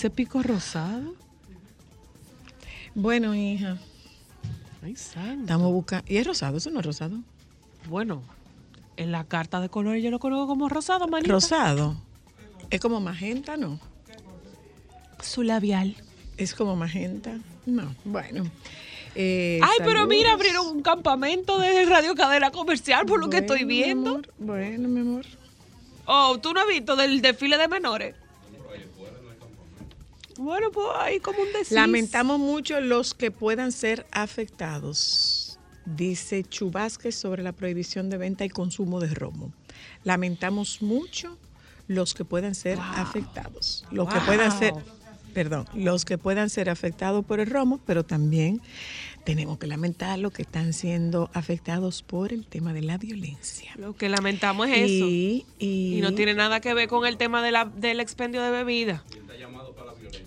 ese pico rosado? Bueno, hija, Ay, santo. estamos buscando. ¿Y es rosado? ¿Eso no es rosado? Bueno, en la carta de colores yo lo conozco como rosado, manita. Rosado. Es como magenta, ¿no? Su labial. Es como magenta. No, bueno. Eh, Ay, pero mira, abrieron un campamento de radio cadena comercial por lo que estoy mi viendo. amor, bueno, mi amor. Oh, ¿tú no has visto del desfile de menores? Bueno, pues ahí como un desliz. Lamentamos mucho los que puedan ser afectados, dice Chubásquez sobre la prohibición de venta y consumo de romo. Lamentamos mucho los que puedan ser afectados, los que puedan ser, perdón, los que puedan ser afectados por el romo, pero también tenemos que lamentar los que están siendo afectados por el tema de la violencia. Lo que lamentamos es eso. Y, y- Y no tiene nada que ver con el tema de la, del expendio de bebida.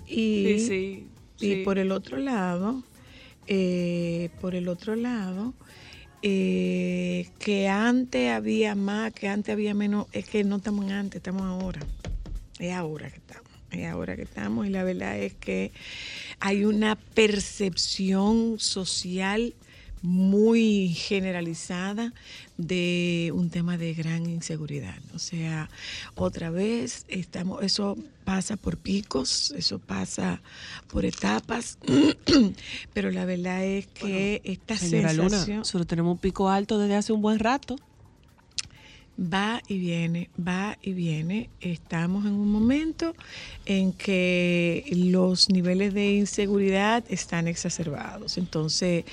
Y- Sí, sí. Y sí. por el otro lado, eh, por el otro lado, eh, que antes había más, que antes había menos, es que no estamos en antes, estamos ahora. Es ahora que estamos, es ahora que estamos. Y la verdad es que hay una percepción social muy generalizada de un tema de gran inseguridad. O sea, otra vez estamos, eso pasa por picos, eso pasa por etapas, pero la verdad es que esta Luna, sensación nosotros tenemos un pico alto desde hace un buen rato. va y viene, va y viene. Estamos en un momento en que los niveles de inseguridad están exacerbados. Entonces,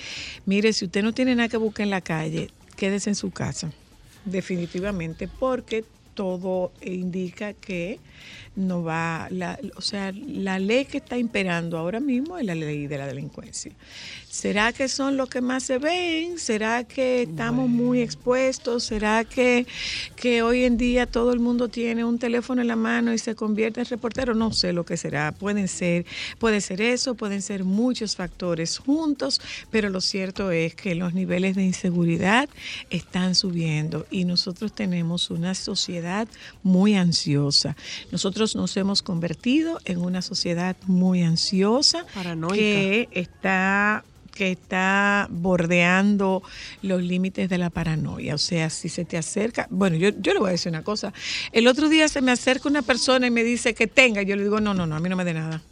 mire, si usted no tiene nada que buscar en la calle, quédese en su casa, definitivamente, porque todo indica que no va, la, o sea, la ley que está imperando ahora mismo es la ley de la delincuencia. ¿Será que son los que más se ven? ¿Será que estamos muy expuestos? ¿Será que, que hoy en día todo el mundo tiene un teléfono en la mano y se convierte en reportero? No sé lo que será. Pueden ser, puede ser eso, pueden ser muchos factores juntos, pero lo cierto es que los niveles de inseguridad están subiendo y nosotros tenemos una sociedad muy ansiosa. Nosotros nos hemos convertido en una sociedad muy ansiosa Paranoica. que está que está bordeando los límites de la paranoia. O sea, si se te acerca, bueno, yo, yo le voy a decir una cosa. El otro día se me acerca una persona y me dice que tenga. Yo le digo, no, no, no, a mí no me dé nada.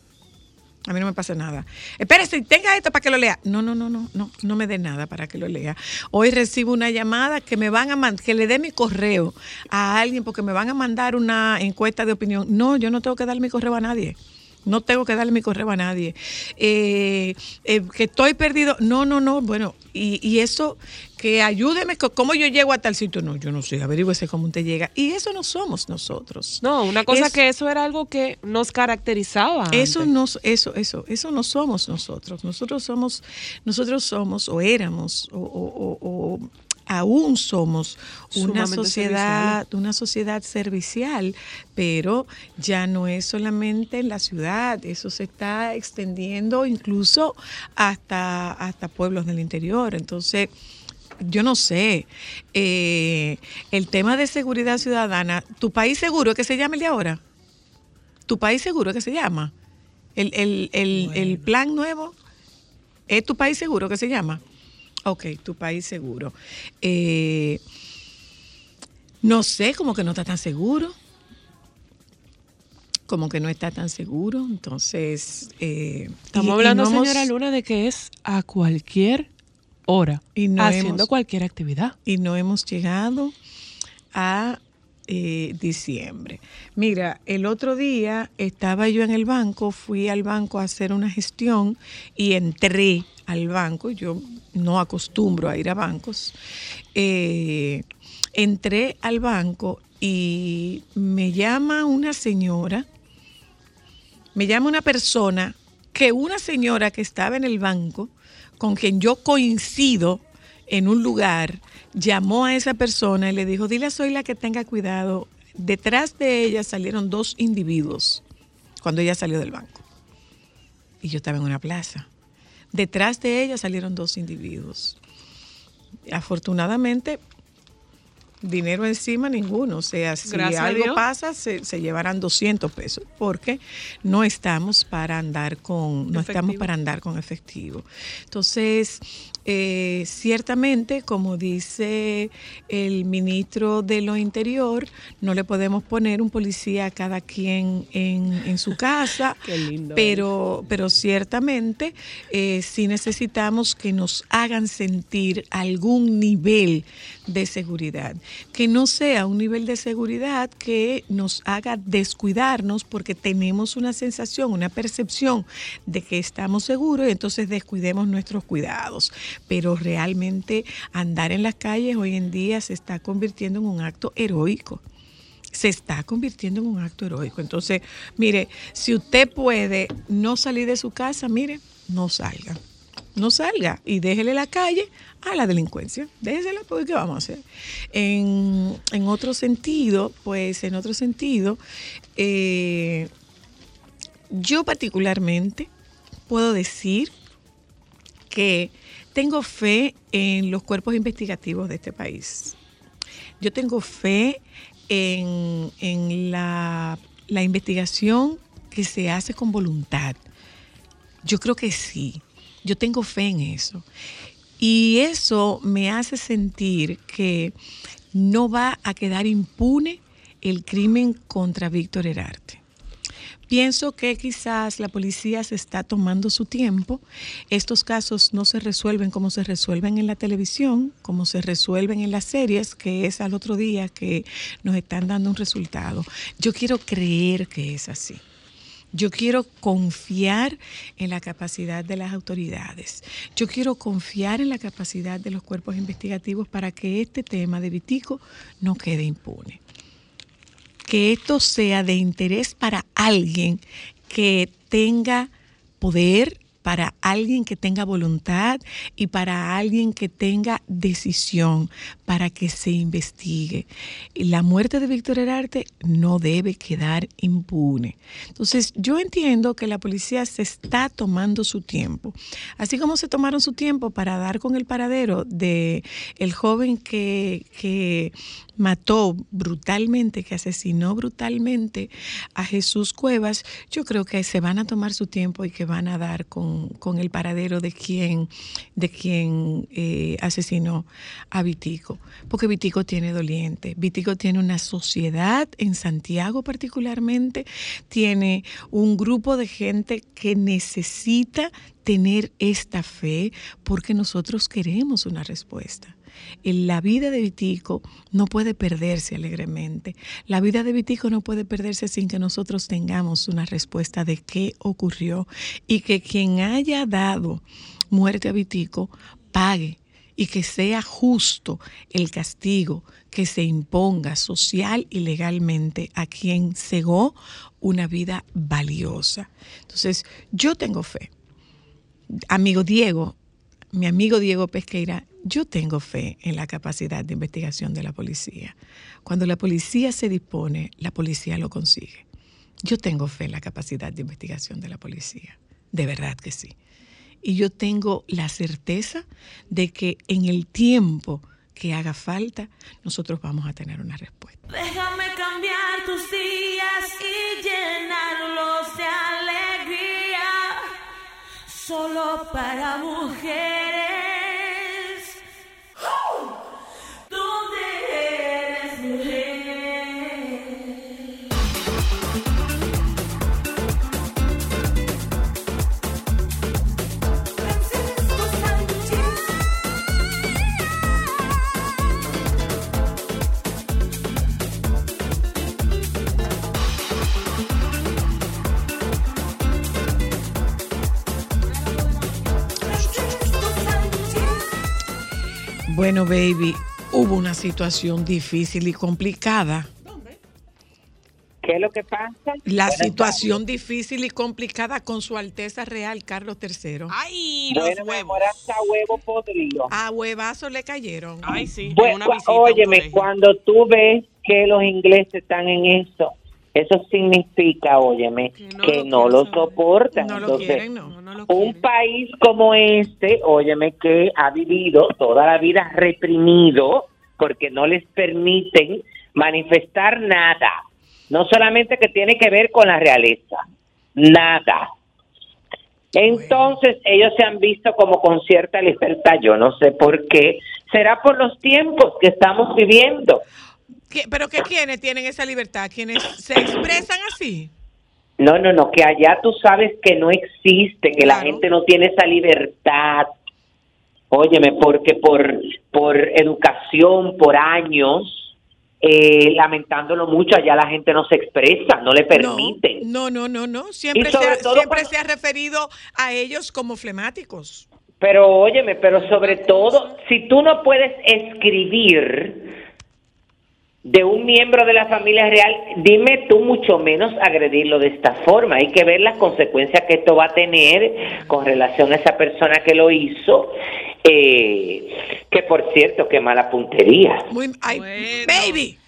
A mí no me pasa nada. Espérese, tenga esto para que lo lea. No, no, no, no, no, no me dé nada para que lo lea. Hoy recibo una llamada que me van a mandar, que le dé mi correo a alguien porque me van a mandar una encuesta de opinión. No, yo no tengo que dar mi correo a nadie. No tengo que darle mi correo a nadie. Eh, eh, que estoy perdido. No, no, no. Bueno, y, y eso, que ayúdeme, ¿cómo yo llego a tal sitio? No, yo no sé, averígüese cómo usted llega. Y eso no somos nosotros. No, una cosa Es- que eso era algo que nos caracterizaba. Eso antes. no, eso, eso, eso no somos nosotros. Nosotros somos, nosotros somos o éramos o, o- o- o aún somos una Sumamente sociedad, una sociedad servicial, pero ya no es solamente en la ciudad, eso se está extendiendo incluso hasta, hasta pueblos del interior. Entonces, yo no sé, eh, el tema de seguridad ciudadana, ¿tu país seguro es que se llama el de ahora? ¿Tu país seguro que se llama? El, el- el- el plan nuevo es tu país seguro que se llama. Ok, tu país seguro. Eh, no sé, como que no está tan seguro. Como que no está tan seguro. Entonces. eh, Estamos y- y hablando, hemos- señora Luna, de que es a cualquier hora, Y no haciendo hemos- cualquier actividad. y no hemos llegado a eh, diciembre. Mira, el otro día estaba yo en el banco, fui al banco a hacer una gestión y entré al banco. Yo no acostumbro a ir a bancos. Eh, entré al banco y me llama una señora, me llama una persona que una señora que estaba en el banco, con quien yo coincido en un lugar, llamó a esa persona y le dijo, dile a Zoila que tenga cuidado. Detrás de ella salieron dos individuos cuando ella salió del banco. Y yo estaba en una plaza. Detrás de ella salieron dos individuos. Afortunadamente, dinero encima ninguno. O sea, si Gracias algo pasa, se, se llevarán 200 pesos, porque no estamos para andar con, no estamos para andar con efectivo. Entonces, eh, ciertamente, como dice el ministro de lo Interior, no le podemos poner un policía a cada quien en, en su casa, Qué lindo pero, pero ciertamente eh, sí necesitamos que nos hagan sentir algún nivel de seguridad, que no sea un nivel de seguridad que nos haga descuidarnos porque tenemos una sensación, una percepción de que estamos seguros y entonces descuidemos nuestros cuidados. Pero realmente andar en las calles hoy en día se está convirtiendo en un acto heroico se está convirtiendo en un acto heroico. Entonces, mire, si usted puede no salir de su casa, mire, no salga. No salga y déjele la calle a la delincuencia. Déjesela porque ¿qué vamos a hacer? En, en otro sentido, pues en otro sentido, eh, yo particularmente puedo decir que tengo fe en los cuerpos investigativos de este país. Yo tengo fe en, en la, la investigación que se hace con voluntad. Yo creo que sí. Yo tengo fe en eso. Y eso me hace sentir que no va a quedar impune el crimen contra Víctor Herarte. Pienso que quizás la policía se está tomando su tiempo. Estos casos no se resuelven como se resuelven en la televisión, como se resuelven en las series, que es al otro día que nos están dando un resultado. Yo quiero creer que es así. Yo quiero confiar en la capacidad de las autoridades. Yo quiero confiar en la capacidad de los cuerpos investigativos para que este tema de Vitico no quede impune que esto sea de interés para alguien que tenga poder, para alguien que tenga voluntad y para alguien que tenga decisión para que se investigue. La muerte de Víctor Herarte no debe quedar impune. Entonces, yo entiendo que la policía se está tomando su tiempo, así como se tomaron su tiempo para dar con el paradero de el joven que, que mató brutalmente, que asesinó brutalmente a Jesús Cuevas, yo creo que se van a tomar su tiempo y que van a dar con, con el paradero de quien, de quien eh, asesinó a Vitico. Porque Vitico tiene doliente, Vitico tiene una sociedad en Santiago particularmente, tiene un grupo de gente que necesita tener esta fe porque nosotros queremos una respuesta. La vida de Vitico no puede perderse alegremente. La vida de Vitico no puede perderse sin que nosotros tengamos una respuesta de qué ocurrió y que quien haya dado muerte a Vitico pague y que sea justo el castigo que se imponga social y legalmente a quien cegó una vida valiosa. Entonces, yo tengo fe. Amigo Diego, mi amigo Diego Pesqueira, yo tengo fe en la capacidad de investigación de la policía. Cuando la policía se dispone, la policía lo consigue. Yo tengo fe en la capacidad de investigación de la policía. De verdad que sí. Y yo tengo la certeza de que en el tiempo que haga falta, nosotros vamos a tener una respuesta. Déjame cambiar tus días y llenarlos de alegría. Solo para mujeres. Bueno, baby, hubo una situación difícil y complicada. ¿Qué es lo que pasa? La Buenas situación difícil y complicada con su Alteza Real Carlos III. Ay, los Bueno, huevos. hasta huevo podrido. A huevazo le cayeron. Ay, sí. una visita a óyeme, cuando tú ves que los ingleses están en eso, eso significa, óyeme, Que que no no, lo soportan. No lo quieren, no. No, no lo un quieren. país como este, óyeme, que ha vivido toda la vida reprimido porque no les permiten manifestar nada. No solamente que tiene que ver con la realeza, nada. Entonces ellos se han visto como con cierta libertad, yo no sé por qué. Será por los tiempos que estamos viviendo. ¿Qué- ¿Pero qué quienes tienen esa libertad? ¿Quienes se expresan así? No, no, no, que allá tú sabes que no existe, que la gente no tiene esa libertad. Óyeme, porque por, por educación, por años, eh, lamentándolo mucho, allá la gente no se expresa, no le permiten. No, no, no, no. Siempre, se, ha, siempre cuando- se ha referido a ellos como flemáticos. Pero óyeme, pero sobre todo, si tú no puedes escribir de un miembro de la familia real, dime tú mucho menos agredirlo de esta forma. Hay que ver las consecuencias que esto va a tener con relación a esa persona que lo hizo. eh, que por cierto, qué mala puntería. Muy, ay, Bueno. baby.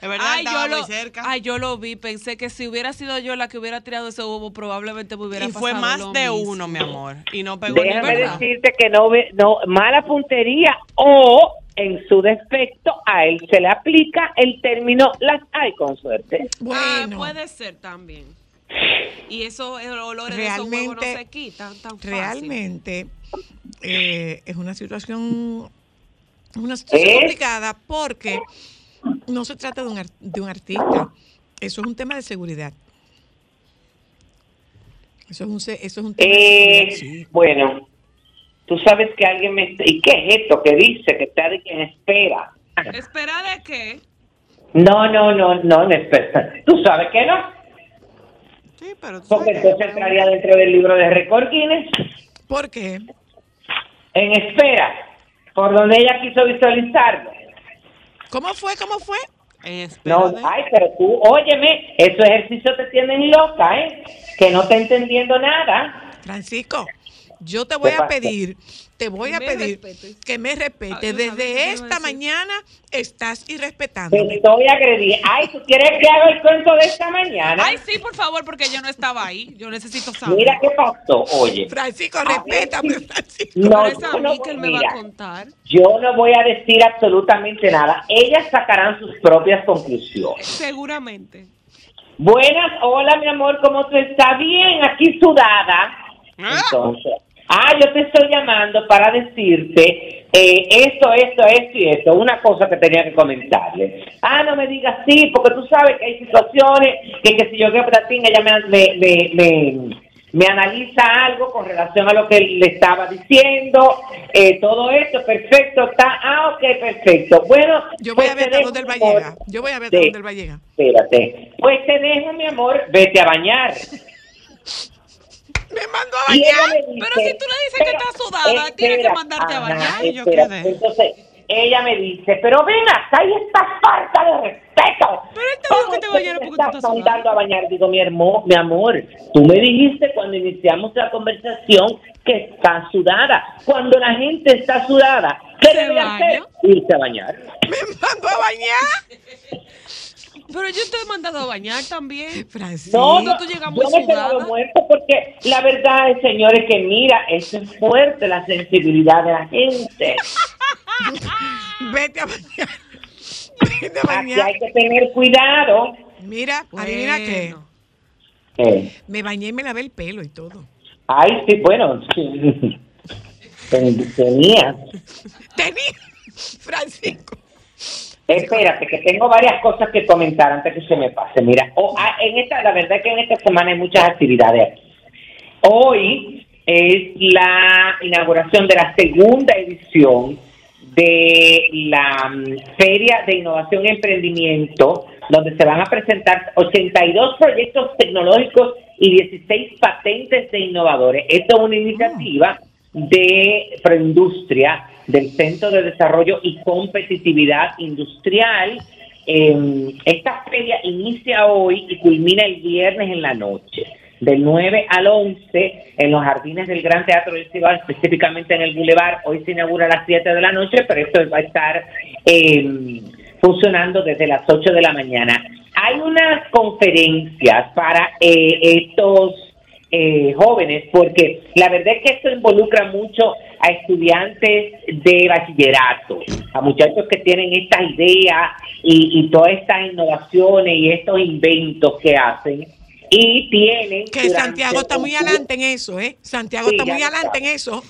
Es verdad, Ay estaba yo, muy lo, cerca. ay, yo lo vi. Pensé que si hubiera sido yo la que hubiera tirado ese huevo, probablemente me hubiera y pasado fue más lo de mismo. uno, mi amor. Y no pegó ni Déjame verdad. decirte que no, ve- no, mala puntería o en su defecto a él se le aplica el término las hay con suerte. Ah, puede ser también. Y eso, el olor de esos huevos no Realmente- se quitan tan fácil. realmente eh, es una situación, una situación ¿Eh? complicada porque no se trata de un, ar- de un artista. Eso es un tema de seguridad. Eso es un, se- eso es un tema de Eh, seguridad. sí. Bueno, tú sabes que alguien me... ¿Y qué es esto que dice que está de quien espera? ¿Espera de qué? No, no, no, no, no espera. Tú sabes que no, Sí, pero tú porque sabes que- entonces entraría dentro del libro de récord Guinness ¿Por qué? en espera, por donde ella quiso visualizarlo. ¿Cómo fue? ¿Cómo fue? En espera No, ay, pero tú, óyeme, esos ejercicios te tienen loca, ¿eh? Que no está entendiendo nada. Francisco, yo te voy ¿Qué a pedir, te voy a Me pedir respetes. que me respetes. Desde te esta mañana estás Te irrespetándome. estoy agrediendo. Ay, ¿tú quieres que haga el cuento de esta mañana? Ay, sí, por favor, porque yo no estaba ahí. Yo necesito saber. Mira qué pasó, oye. Francisco, respétame. Francisco. No, es a no mí que él me va mira, a contar. Yo no voy a decir absolutamente nada. Ellas sacarán sus propias conclusiones. Seguramente. Buenas, hola mi amor, ¿cómo tú estás? Bien, aquí sudada. Ah. Entonces, ah, yo te estoy llamando para decirte eh, esto, esto, esto y esto, una cosa que tenía que comentarle. Ah, no me digas sí, porque tú sabes que hay situaciones que, que si yo que platín, ella me, me, me, me, me analiza algo con relación a lo que le estaba diciendo, eh, todo esto, perfecto, está, ah, ok, perfecto. Bueno, Yo voy pues a ver te a dónde él va a llegar. Yo voy a ver a dónde él va a llegar. Espérate. Pues te dejo, mi amor, vete a bañar. Me mandó a bañar. dice, Pero si tú le dices que está sudada, tiene que mandarte a bañar. y yo quedé. Entonces, ella me dice, pero ven acá, y esta falta de respeto. Pero dijo ¿Cómo que te me porque tú estás estás mandando sudada? a bañar? Digo, mi, hermo, mi amor, tú me dijiste cuando iniciamos la conversación que está sudada. Cuando la gente está sudada, ¿qué ¿Se debe hacer? Irse a bañar. Me mandó a bañar. Pero yo te he mandado a bañar también. Francisco. No, no, tú llegas muy yo me muerto porque la verdad es, señores, que mira, eso es fuerte la sensibilidad de la gente. Vete a bañar. Vete a Aquí bañar. hay que tener cuidado. Mira, adivina qué. Bueno. Eh, Me bañé y me lavé el pelo y todo. ay, sí, bueno, tenía. Tenía. Francisco. Espérate, que tengo varias cosas que comentar antes que se me pase. Mira, o- ah, en esta, la verdad es que en esta semana hay muchas actividades aquí. Hoy es la inauguración de la segunda edición de la mm, Feria de Innovación y Emprendimiento, donde se van a presentar 82 proyectos tecnológicos y 16 patentes de innovadores. Esto es una iniciativa de Proindustria del Centro de Desarrollo y Competitividad Industrial. Eh, esta feria inicia hoy y culmina el viernes en la noche, del 9 al 11 en los jardines del Gran Teatro del Cibao, específicamente en el Boulevard. Hoy se inaugura a las 7 de la noche, pero esto va a estar eh, funcionando desde las 8 de la mañana. Hay unas conferencias para eh, estos eh, jóvenes, porque la verdad es que esto involucra mucho a estudiantes de bachillerato, a muchachos que tienen estas ideas y, y todas estas innovaciones y estos inventos que hacen. Y tienen. Que Santiago está muy adelante en eso, ¿eh? Santiago Sí, está muy adelante en eso.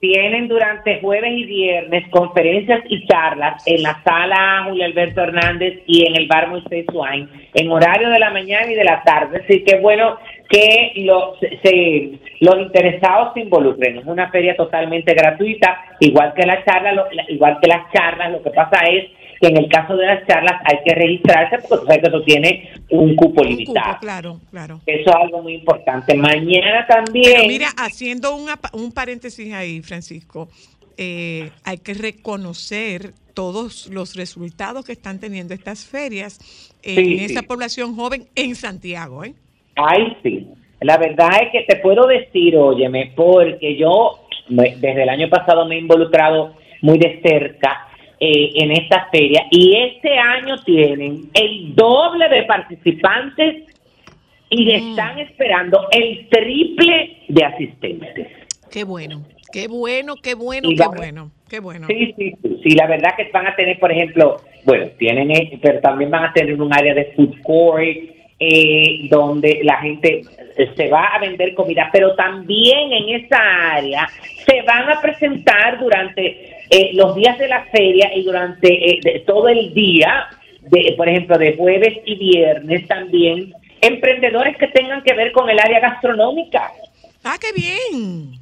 tienen durante jueves y viernes conferencias y charlas en la sala Julio Alberto Hernández y en el bar Moisés Wine en horario de la mañana y de la tarde. Así que bueno que los, se- los interesados se involucren. Es una feria totalmente gratuita, igual que la charla, lo- igual que las charlas. Lo que pasa es que en el caso de las charlas hay que registrarse porque tú sabes que eso tiene un cupo Un limitado. cupo, claro, claro. Eso es algo muy importante. Mañana también. Pero mira, haciendo una un paréntesis ahí, Francisco, eh, hay que reconocer todos los resultados que están teniendo estas ferias en Sí, esa sí. población joven en Santiago, ¿eh? Ay, sí. La verdad es que te puedo decir, óyeme, porque yo me- desde el año pasado me he involucrado muy de cerca eh, en esta feria y este año tienen el doble de participantes y están esperando el triple de asistentes. Qué bueno, qué bueno, qué bueno, Y qué bueno, qué bueno. Sí, sí, sí, sí, la verdad que van a tener, por ejemplo, bueno, tienen, eh, pero también van a tener un área de food court eh, donde la gente se va a vender comida, pero también en esa área se van a presentar durante eh, los días de la feria y durante eh, todo el día, de, por ejemplo, de jueves y viernes también, emprendedores que tengan que ver con el área gastronómica Ah, qué bien.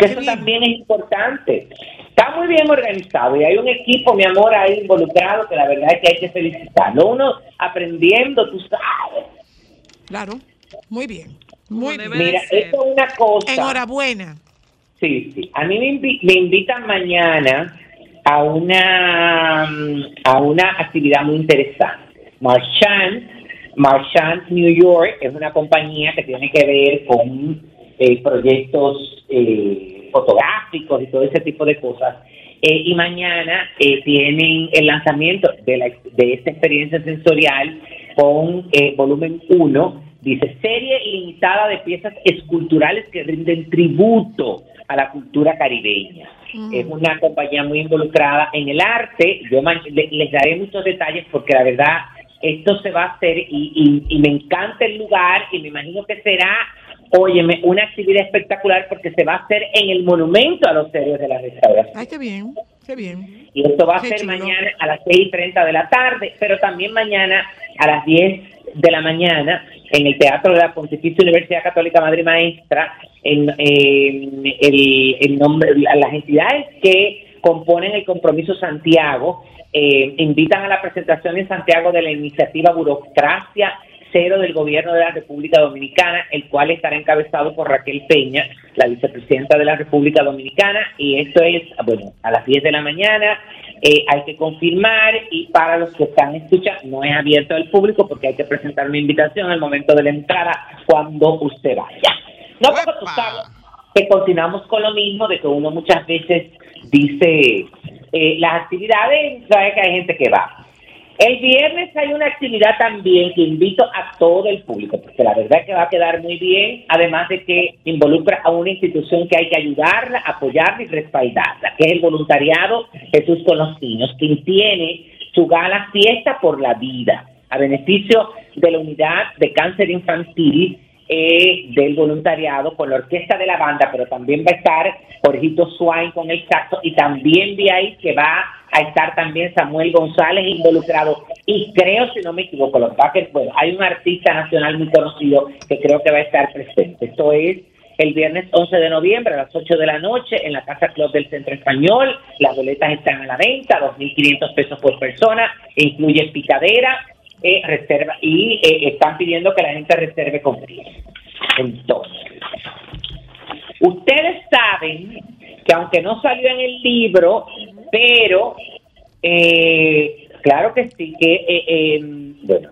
Que eso también es importante. Está muy bien organizado y hay un equipo, mi amor, ahí involucrado que la verdad es que hay que felicitarlo. Uno aprendiendo, tú sabes. Claro, muy bien. Muy bien. Mira, esto es una cosa. Enhorabuena. Sí, sí. A mí me, invi- me invitan mañana a una a una actividad muy interesante. Marchand, Marchand New York es una compañía que tiene que ver con eh, proyectos eh, fotográficos y todo ese tipo de cosas. Eh, y mañana eh, tienen el lanzamiento de, la, de esta experiencia sensorial con eh, volumen 1, dice serie limitada de piezas esculturales que rinden tributo a la cultura caribeña. Es una compañía muy involucrada en el arte. Yo les daré muchos detalles porque la verdad esto se va a hacer y, y- y me encanta el lugar y me imagino que será, óyeme, una actividad espectacular porque se va a hacer en el monumento a los héroes de la restauración. Ay, qué bien, qué bien. Y esto va a Qué ser chulo. mañana a las 6 y 30 de la tarde, pero también mañana a las 10 de la mañana en el Teatro de la Pontificia Universidad Católica Madre Maestra, en, en el, el nombre, la- las entidades que componen el Compromiso Santiago eh, invitan a la presentación en Santiago de la iniciativa Burocracia Cero del Gobierno de la República Dominicana, el cual estará encabezado por Raquel Peña, la vicepresidenta de la República Dominicana, y esto es, bueno, a las 10 de la mañana, eh, hay que confirmar y para los que están escuchando, no es abierto al público porque hay que presentar una invitación al momento de la entrada cuando usted vaya. No, sabes que continuamos con lo mismo de que uno muchas veces dice eh, las actividades, sabe que hay gente que va. El viernes hay una actividad también que invito a todo el público, porque la verdad es que va a quedar muy bien, además de que involucra a una institución que hay que ayudarla, apoyarla y respaldarla, que es el voluntariado Jesús con los Niños, quien tiene su gala Fiesta por la Vida, a beneficio de la unidad de cáncer infantil eh, del voluntariado con la orquesta de la banda, pero también va a estar Jorgito Swain con el saxo y también vi ahí que va a estar también Samuel González involucrado y creo, si no me equivoco, los Packers, bueno, hay un artista nacional muy conocido que creo que va a estar presente. Esto es el viernes 11 de noviembre a las 8 de la noche en la Casa Club del Centro Español. Las boletas están a la venta, 2.500 pesos por persona, incluye picadera, eh, reserva y eh, están pidiendo que la gente reserve con frío. Entonces, Ustedes saben que aunque no salió en el libro, pero eh, claro que sí, que eh, eh, bueno,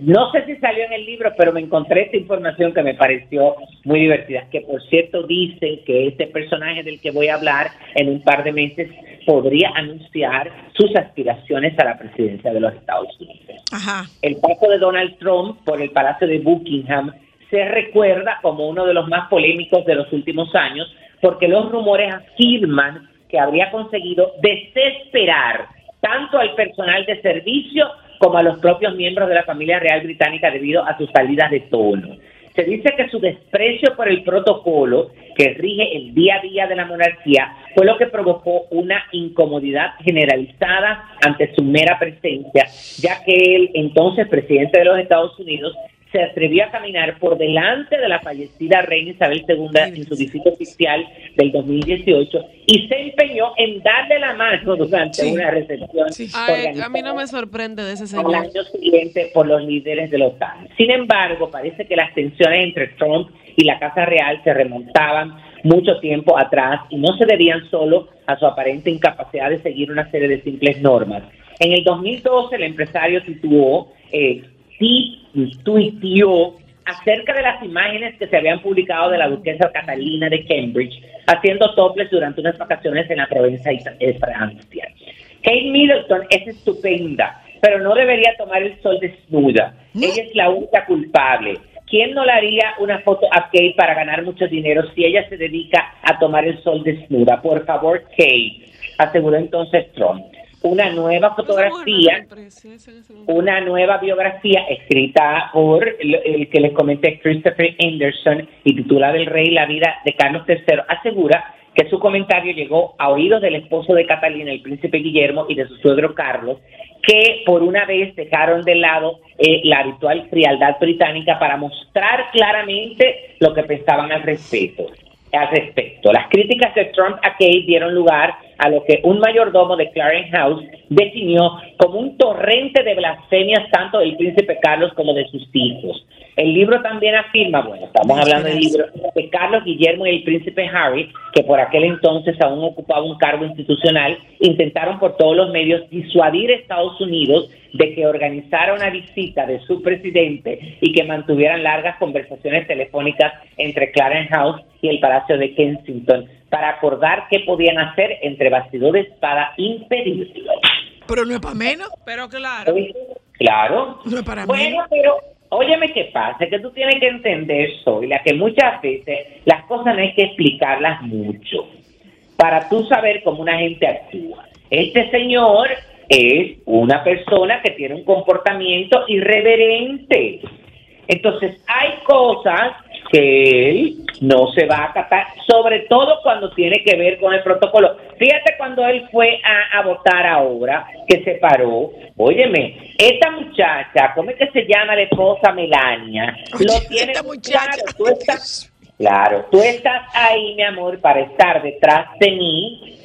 no sé si salió en el libro, pero me encontré esta información que me pareció muy divertida. Que por cierto dicen que este personaje del que voy a hablar en un par de meses podría anunciar sus aspiraciones a la presidencia de los Estados Unidos. Ajá. El paso de Donald Trump por el Palacio de Buckingham se recuerda como uno de los más polémicos de los últimos años porque los rumores afirman que habría conseguido desesperar tanto al personal de servicio como a los propios miembros de la familia real británica debido a sus salidas de tono. Se dice que su desprecio por el protocolo que rige el día a día de la monarquía fue lo que provocó una incomodidad generalizada ante su mera presencia, ya que el entonces presidente de los Estados Unidos se atrevió a caminar por delante de la fallecida reina Isabel II en su visita oficial del 2018 y se empeñó en darle la mano durante Sí. una recepción. Sí. Ay, a mí no me sorprende de ese al señor. año siguiente por los líderes de la OTAN. Sin embargo, parece que las tensiones entre Trump y la Casa Real se remontaban mucho tiempo atrás y no se debían solo a su aparente incapacidad de seguir una serie de simples normas. En el 2012 el empresario tituó, eh, sí, tuiteó acerca de las imágenes que se habían publicado de la duquesa Catalina de Cambridge haciendo toples durante unas vacaciones en la provincia de Francia. Kate Middleton es estupenda, pero no debería tomar el sol desnuda. Ella es la única culpable. ¿Quién no le haría una foto a Kate para ganar mucho dinero si ella se dedica a tomar el sol desnuda? Por favor, Kate, aseguró entonces Trump. Una nueva fotografía una nueva biografía escrita por el, el que les comenté, Christopher Anderson, y titulada El Rey, la vida de Carlos III, asegura que su comentario llegó a oídos del esposo de Catalina, el príncipe Guillermo, y de su suegro Carlos, que por una vez dejaron de lado eh, la habitual frialdad británica para mostrar claramente lo que pensaban al respecto. Al respecto, las críticas de Trump a Kate dieron lugar a lo que un mayordomo de Clarence House definió como un torrente de blasfemias tanto del príncipe Carlos como de sus hijos. El libro también afirma, bueno, estamos hablando del libro, de Carlos Guillermo y el príncipe Harry, que por aquel entonces aún ocupaba un cargo institucional, intentaron por todos los medios disuadir a Estados Unidos de que organizara una visita de su presidente y que mantuvieran largas conversaciones telefónicas entre Clarence House y el Palacio de Kensington para acordar qué podían hacer entre bastidores para impedirlo. Pero no es para menos. Pero claro. Claro. No es para Bueno, menos. pero óyeme qué pasa, que tú tienes que entender, Zoila, que muchas veces las cosas no hay que explicarlas mucho para tú saber cómo una gente actúa. Este señor es una persona que tiene un comportamiento irreverente. Entonces, hay cosas que él no se va a acatar, sobre todo cuando tiene que ver con el protocolo. Fíjate cuando él fue a, a votar ahora, que se paró. Óyeme, esta muchacha, ¿cómo es que se llama la esposa Melania? Lo Oye, tiene esta muchacha. claro. Tú estás, claro, tú estás ahí, mi amor, para estar detrás de mí,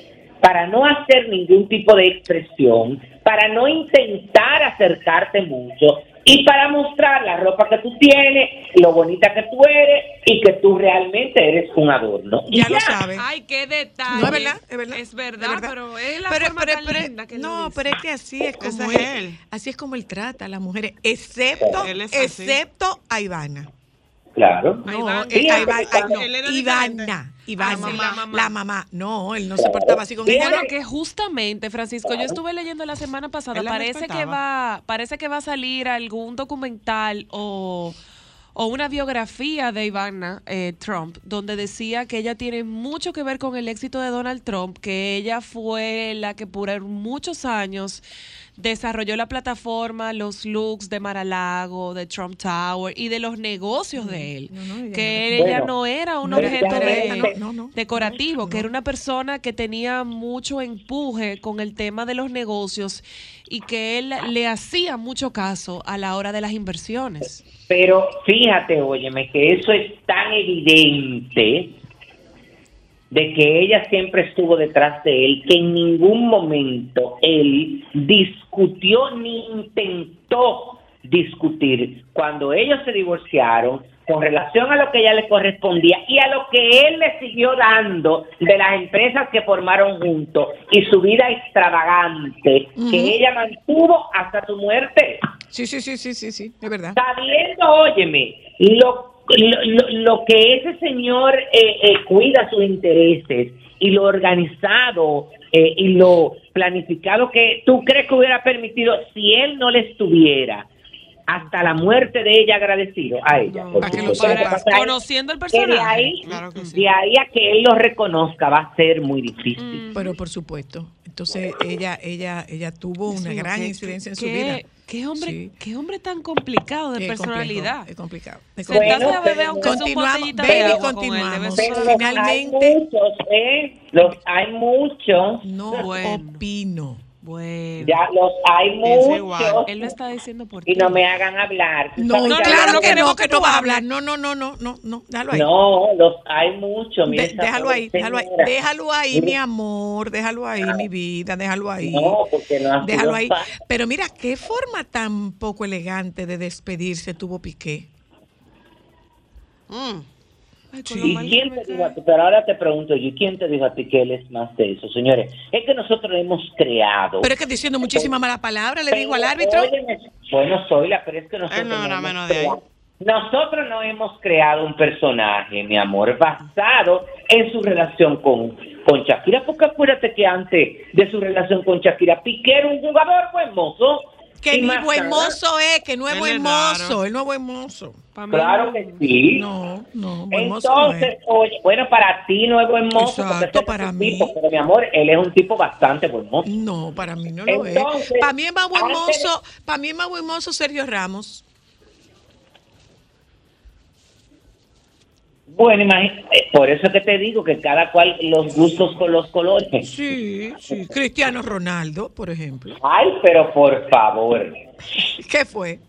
para no hacer ningún tipo de expresión, para no intentar acercarte mucho y para mostrar la ropa que tú tienes, lo bonita que tú eres y que tú realmente eres un adorno. Ya lo sabes. Ay, qué detalle. No, es verdad, es verdad. Es verdad, Es verdad. pero es la Pero- forma pero- tan pero- linda que no, pero es que así es como él, así es como él trata a las mujeres, excepto, excepto a Ivana. Claro. No, Ivana. eh, a Fíjate Ivana, diferente. Ivana, La mamá. la mamá. La mamá. No, él no se portaba así con ella. Bueno, que justamente, Francisco, yo estuve leyendo la semana pasada, la parece que va, parece que va a salir algún documental o, o una biografía de Ivana eh, Trump, donde decía que ella tiene mucho que ver con el éxito de Donald Trump, que ella fue la que por muchos años desarrolló la plataforma, los looks de Maralago, de Trump Tower y de los negocios de él. No, no, ella que no- ella Bueno, no era un objeto de, no, no, no. decorativo, que era una persona que tenía mucho empuje con el tema de los negocios y que él le hacía mucho caso a la hora de las inversiones. Pero fíjate, óyeme, que eso es tan evidente de que ella siempre estuvo detrás de él, que en ningún momento él discutió ni intentó discutir. Cuando ellos se divorciaron, con relación a lo que ella le correspondía y a lo que él le siguió dando de las empresas que formaron juntos y su vida extravagante que ella mantuvo hasta su muerte Sí, sí, sí, sí, sí, sí, es verdad. sabiendo, óyeme, lo, lo, lo- lo que ese señor eh, eh, cuida sus intereses y lo organizado eh, y lo planificado que tú crees que hubiera permitido si él no le estuviera hasta la muerte de ella agradecido a ella. No, para que lo Conociendo el que de personaje. ahí, Claro que sí. de ahí a que él lo reconozca va a ser muy difícil. Pero por supuesto. Entonces ella, ella, ella tuvo una gran incidencia en su vida. Qué hombre, Sí. qué hombre tan complicado de Es personalidad. complejo, Es complicado. es Sentarse complicado. a beber aunque sea un continuamos, botellita de baby, agua con él, continuamos. ser- los finalmente- hay muchos, ¿eh? Los hay muchos. No Bueno. opino. Bueno, Ya los hay muchos. él lo está diciendo por ti. y no me hagan hablar. No, claro no que no, que no va a hablar. No, no, no, no, no, no, déjalo ahí. No, los hay muchos. mira De- déjalo ahí, déjalo ahí, déjalo ahí, mi amor, déjalo ahí, mi vida, déjalo ahí. No, porque no ha Déjalo ahí. fácil. Pero mira, qué forma tan poco elegante de despedirse tuvo Piqué. Mm. Ay, con Sí. lo ¿Y quién te dijo a ti? Pero ahora te pregunto yo, ¿quién te dijo a ti que él es más de eso, señores? Es que nosotros hemos creado. Pero es que diciendo muchísimas malas palabras, le dijo al árbitro. óyeme, bueno, soy la, pero es que nosotros. Él no era hemos menos de ahí. creado- Nosotros no hemos creado un personaje, mi amor, basado en su relación con, con Shakira, porque acuérdate que antes de su relación con Shakira, Piqué era un jugador buen mozo. Que ni buen mozo es, que no es Él buen es mozo, él no es buen mozo. Claro que sí. No, no, buen mozo no Entonces, es. oye, bueno, para ti no es buen mozo, Exacto, es para mí. tipo, pero mi amor, él es un tipo bastante buen mozo. No, para mí no lo es. Entonces, Para mí es más buen mozo, para mí es más buen mozo Sergio Ramos. Bueno, imagi- eh, por eso que te digo que cada cual los gustos con los colores. Sí, sí. Cristiano Ronaldo, por ejemplo. Ay, pero por favor. ¿Qué fue?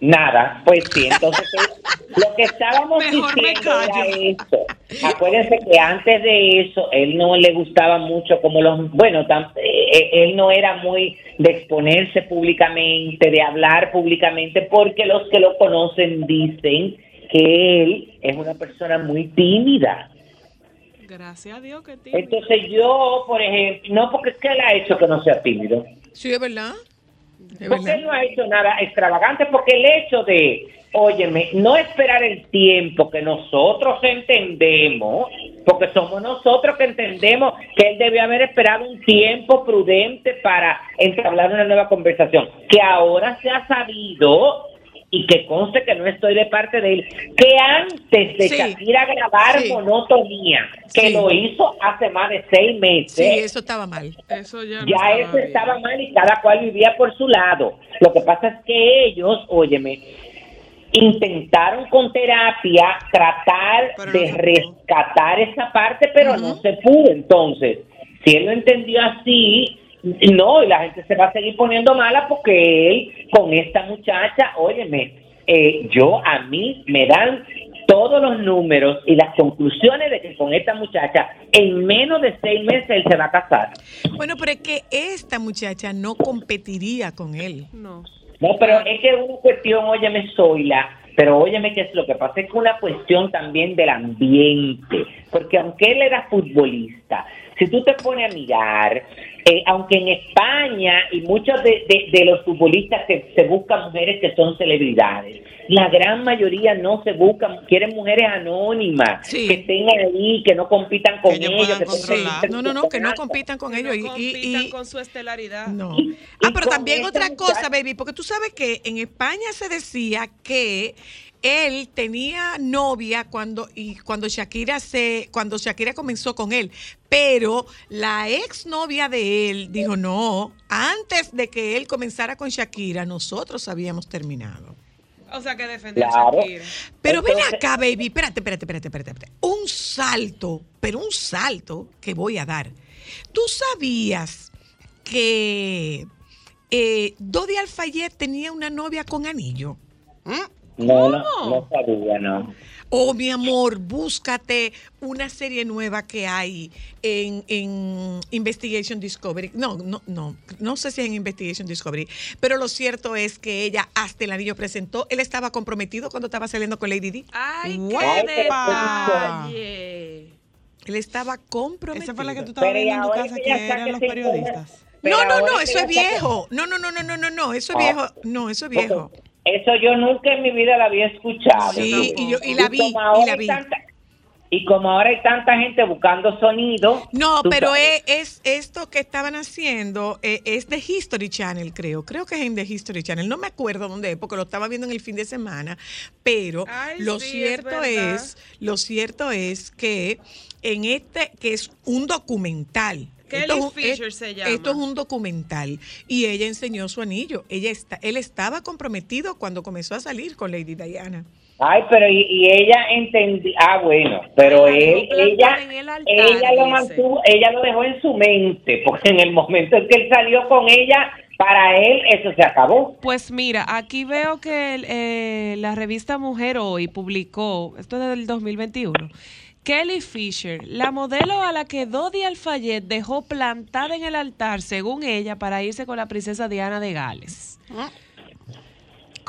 Nada, pues sí, entonces eh, lo que estábamos Mejor me diciendo era eso. Acuérdense que antes de eso, él no le gustaba mucho como los, bueno, tam- eh, él no era muy de exponerse públicamente, de hablar públicamente, porque los que lo conocen dicen que él es una persona muy tímida. Gracias a Dios que tímido. Entonces yo, por ejemplo, no porque es que él ha hecho que no sea tímido. Sí, es verdad. Es Porque él no ha hecho nada extravagante, porque el hecho de, óyeme, no esperar el tiempo que nosotros entendemos, porque somos nosotros que entendemos que él debe haber esperado un tiempo prudente para entablar una nueva conversación, que ahora se ha sabido y que conste que no estoy de parte de él, que antes de Sí. Shakira grabar Sí. Monotonía, que Sí. lo hizo hace más de seis meses, Sí, eso estaba mal. Eso ya, no ya estaba eso bien. estaba mal y cada cual vivía por su lado. Lo que pasa es que ellos, óyeme, intentaron con terapia tratar Pero de rescatar esa parte, pero no se pudo. Entonces, si él lo entendió así, no, y la gente se va a seguir poniendo mala porque él con esta muchacha, óyeme, eh, yo a mí me dan todos los números y las conclusiones de que con esta muchacha en menos de seis meses él se va a casar. Bueno, pero es que esta muchacha no competiría con él. No. No, pero es que es una cuestión, óyeme, Zoila, pero óyeme que es lo que pasa, es que una cuestión también del ambiente, porque aunque él era futbolista, si tú te pones a mirar, eh, aunque en España y muchos de, de- de los futbolistas se, se buscan mujeres que son celebridades, la gran mayoría no se buscan, quieren mujeres anónimas, Sí. que estén ahí, que no compitan con Que ellos que controlar. No, no, no, que no compitan con Que ellos. no y- y- compitan y- con su estelaridad. No. Y- Ah, pero también otra cosa, baby, porque tú sabes que en España se decía que él tenía novia cuando y cuando Shakira se cuando Shakira comenzó con él, pero la ex novia de él dijo no, antes de que él comenzara con Shakira nosotros habíamos terminado. O sea, que defender a Claro. Shakira. Pero ven acá, baby, espérate, espérate, espérate, espérate, espérate. Un salto, pero un salto que voy a dar. ¿Tú sabías que eh, Dodi Alfayet tenía una novia con anillo? Mm. No, no, no sabía, no. Oh, mi amor, búscate una serie nueva que hay en, en Investigation Discovery. No, no, no, no sé si es en Investigation Discovery, pero lo cierto es que ella hasta el anillo presentó. Él estaba comprometido cuando estaba saliendo con Lady Di. Ay, qué detalle. Él estaba comprometido. Esa fue la que tú estabas viendo en tu casa que eran los periodistas. Pero No, no, no, eso es viejo. No, no, no, no, no, no, no, eso es Ah. viejo. No, eso es viejo. Eso yo nunca en mi vida la había escuchado. Sí, y yo- y la vi, como ahora y la hay vi. tanta- y como ahora hay tanta gente buscando sonido. No, pero es, es esto que estaban haciendo, eh, es de History Channel, creo. Creo que es en The History Channel. No me acuerdo dónde es, porque lo estaba viendo en el fin de semana. Pero Ay, lo sí, cierto es, lo cierto es que en este, que es un documental. Kelly Esto es un- Fisher es- se llama. Esto es un documental y ella enseñó su anillo. Ella está, él estaba comprometido cuando comenzó a salir con Lady Diana. Ay, pero y, y ella entendí. Ah, bueno, pero él, ella, en el altar, ella lo dice. mantuvo, ella lo dejó en su mente, porque en el momento en que él salió con ella, para él eso se acabó. Pues mira, aquí veo que el, eh, la revista Mujer Hoy publicó, esto es del 2021, Kelly Fisher, la modelo a la que Dodi Alfayet dejó plantada en el altar, según ella, para irse con la princesa Diana de Gales.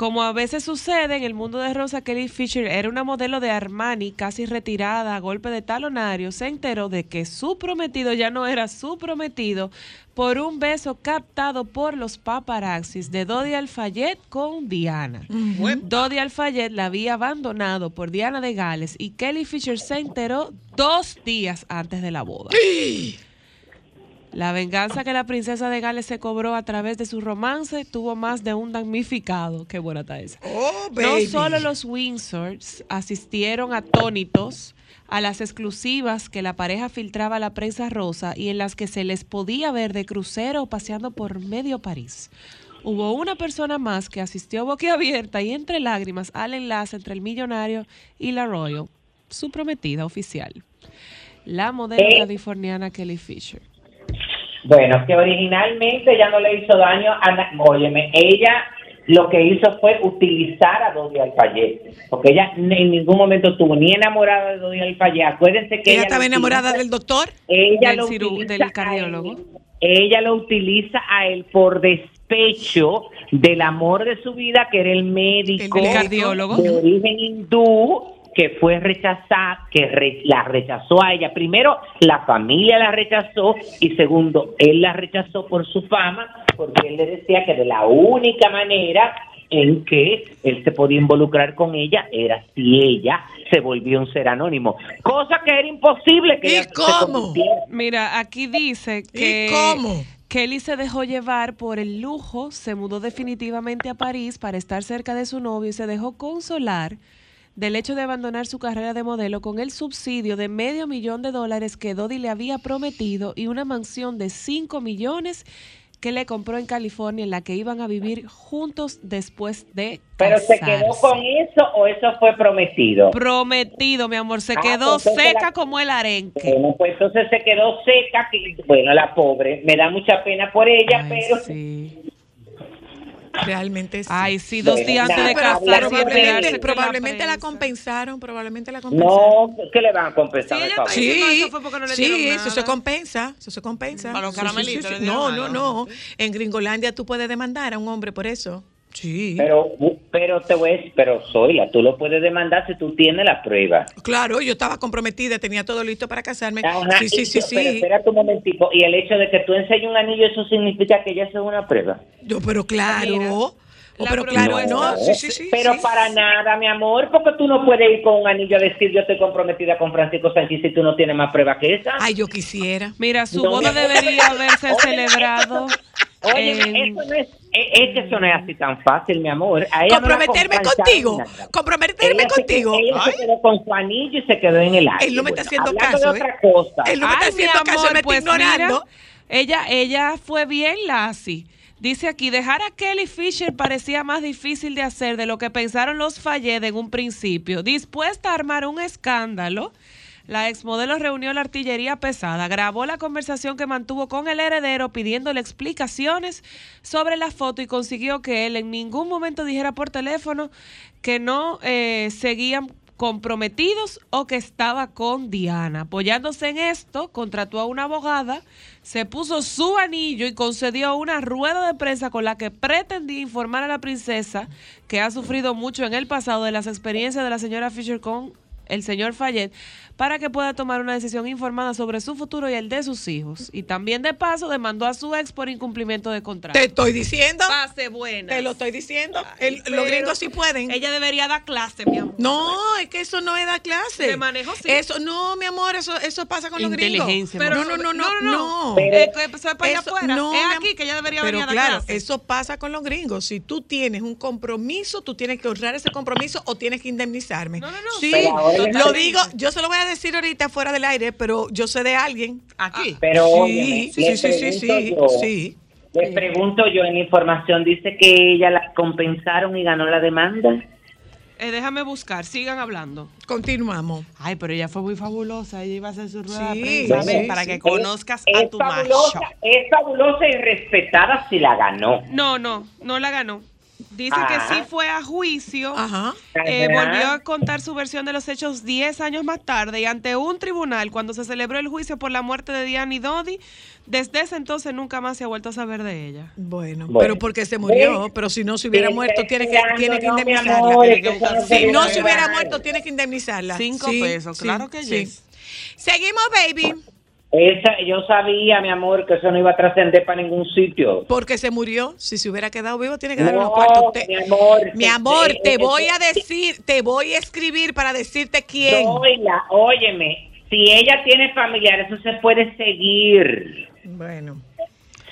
Como a veces sucede en el mundo de Rosa, Kelly Fisher era una modelo de Armani casi retirada a golpe de talonario. Se enteró de que su prometido ya no era su prometido por un beso captado por los paparazzis de Dodi Alfayet con Diana. Dodi Alfayet la había abandonado por Diana de Gales y Kelly Fisher se enteró dos días antes de la boda. La venganza que la princesa de Gales se cobró a través de su romance tuvo más de un damnificado. Qué buena está esa. Oh, No solo los Windsors asistieron atónitos a las exclusivas que la pareja filtraba a la prensa rosa y en las que se les podía ver de crucero paseando por medio París. Hubo una persona más que asistió boquiabierta y entre lágrimas al enlace entre el millonario y la Royal, su prometida oficial, la modelo Eh. californiana Kelly Fisher. Bueno, que originalmente ella no le hizo daño a Óyeme, ella lo que hizo fue utilizar a Dodi Alfayet, porque ella en ningún momento estuvo ni enamorada de Dodi Alfayet. Acuérdense que Ella ella, estaba enamorada del doctor. ella Del lo del cardiólogo. él- ella lo utiliza a él por despecho del amor de su vida, que era el médico, El cardiólogo. de origen hindú, que fue rechazada, que re- la rechazó a ella. Primero, la familia la rechazó y segundo, él la rechazó por su fama, porque él le decía que de la única manera en que él se podía involucrar con ella era si ella se volvió un ser anónimo, cosa que era imposible que ¿Y ella cómo? Mira, aquí dice que ¿Y cómo? Kelly se dejó llevar por el lujo, se mudó definitivamente a París para estar cerca de su novio y se dejó consolar del hecho de abandonar su carrera de modelo con el subsidio de medio millón de dólares que Dodi le había prometido y una mansión de 5 millones que le compró en California en la que iban a vivir juntos después de Pero se quedó con eso o eso fue prometido. Prometido, mi amor, se Ah, quedó pues seca la- como el arenque. Bueno, pues entonces se quedó seca. que- bueno, la pobre, me da mucha pena por ella, Ay, pero sí. Realmente sí. Ay, sí, dos días antes de casarse. probablemente, probablemente la, compensaron, probablemente la compensaron. no, ¿qué le van a compensar? Sí, Sí, eso no sí, se compensa, eso se compensa. Para los Sí, sí, sí, caramelitos No, no, no. En Gringolandia tú puedes demandar a un hombre por eso. Sí. Pero, pero te voy a decir, pero Zoila, tú lo puedes demandar si tú tienes la prueba. Claro, yo estaba comprometida, tenía todo listo para casarme. Ajá, sí, sí, y- sí, Pero sí. espera un momentico, y el hecho de que tú enseñes un anillo, eso significa que ya es una prueba. Yo, pero claro. Mira, Oh, pero claro, no sí, sí, sí. Pero sí. para nada, mi amor, porque tú no puedes ir con un anillo a decir yo estoy comprometida con Francisco Sánchez si tú no tienes más prueba que esa. Ay, yo quisiera. Mira, su No, boda debería haberse celebrado. Oye, en- eso no es, que eso no es así tan fácil, mi amor. A ella Comprometerme contigo. Comprometerme Ella se contigo. quedó- ella Ay. se quedó con su anillo y se quedó en el aire. Él no me está haciendo hablando caso, de ¿eh? otra cosa. Él no me está Ay, mi haciendo caso, amor, me está pues ignorando. mira, ella, ella fue bien lassi. Dice aquí, dejar a Kelly Fisher parecía más difícil de hacer de lo que pensaron los Fayed en un principio. Dispuesta a armar un escándalo, la exmodelo reunió la artillería pesada, grabó la conversación que mantuvo con el heredero pidiéndole explicaciones sobre la foto y consiguió que él en ningún momento dijera por teléfono que no eh, seguían comprometidos o que estaba con Diana. Apoyándose en esto, contrató a una abogada, se puso su anillo y concedió una rueda de prensa con la que pretendía informar a la princesa que ha sufrido mucho en el pasado de las experiencias de la señora Fisher con el señor Fayette para que pueda tomar una decisión informada sobre su futuro y el de sus hijos. Y también de paso demandó a su ex por incumplimiento de contrato. Te estoy diciendo. Pase buena. Te lo estoy diciendo. El- los gringos sí pueden. Ella debería dar clase, mi amor. No, es que eso no es dar clase. De manejo, sí. Eso, no, mi amor, eso, eso pasa con los gringos. Inteligencia, Pero no, no, no, No, no. no, Eh, eso es para allá afuera. no, es aquí que ella debería Pero venir a dar claro, clase. eso pasa con los gringos. Si tú tienes un compromiso, tú tienes que honrar ese compromiso o tienes que indemnizarme. No, no, no. Sí, lo digo, yo se lo voy a decir ahorita fuera del aire, pero yo sé de alguien. Aquí. Pero sí, sí, sí, sí, sí, yo, sí. Le pregunto yo, en información dice que ella la compensaron y ganó la demanda. Eh, déjame buscar, sigan hablando. Continuamos. Ay, pero ella fue muy fabulosa. Ella iba a hacer su rueda Sí, de prensa. sí, ven, para sí. que conozcas es, a tu fabulosa, macho. Es fabulosa y respetada si la ganó. No, no, no la ganó. Dice Ah. que sí fue a juicio. Ajá. Eh, Ajá. volvió a contar su versión de los hechos 10 años más tarde y ante un tribunal cuando se celebró el juicio por la muerte de Diana y Dodi. Desde ese entonces nunca más se ha vuelto a saber de ella. Bueno, Bueno. pero porque se murió, pero si no se hubiera muerto, tiene que, tiene que no, indemnizarla. amor, que Si no se hubiera muerto, tiene que indemnizarla. Cinco Sí, pesos, sí, claro que sí. yes. Seguimos, baby. Esa, yo sabía, mi amor, que eso no iba a trascender para ningún sitio. Porque se murió. Si se hubiera quedado vivo, tiene que darle No, los cuartos. Te- mi amor, mi te- amor, te voy a decir, te voy a escribir para decirte quién. Zoila, óyeme, si ella tiene familiares, eso se puede seguir. Bueno,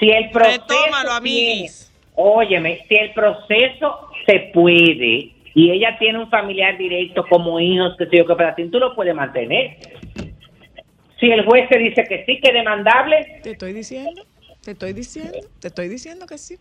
Si el proceso. Retómalo, amiguis. óyeme, si el proceso se puede y ella tiene un familiar directo como hijos, que sé yo, que para ti tú lo puedes mantener. Si el juez te dice que sí, que demandable, te estoy diciendo. Te estoy diciendo, te estoy diciendo que sí.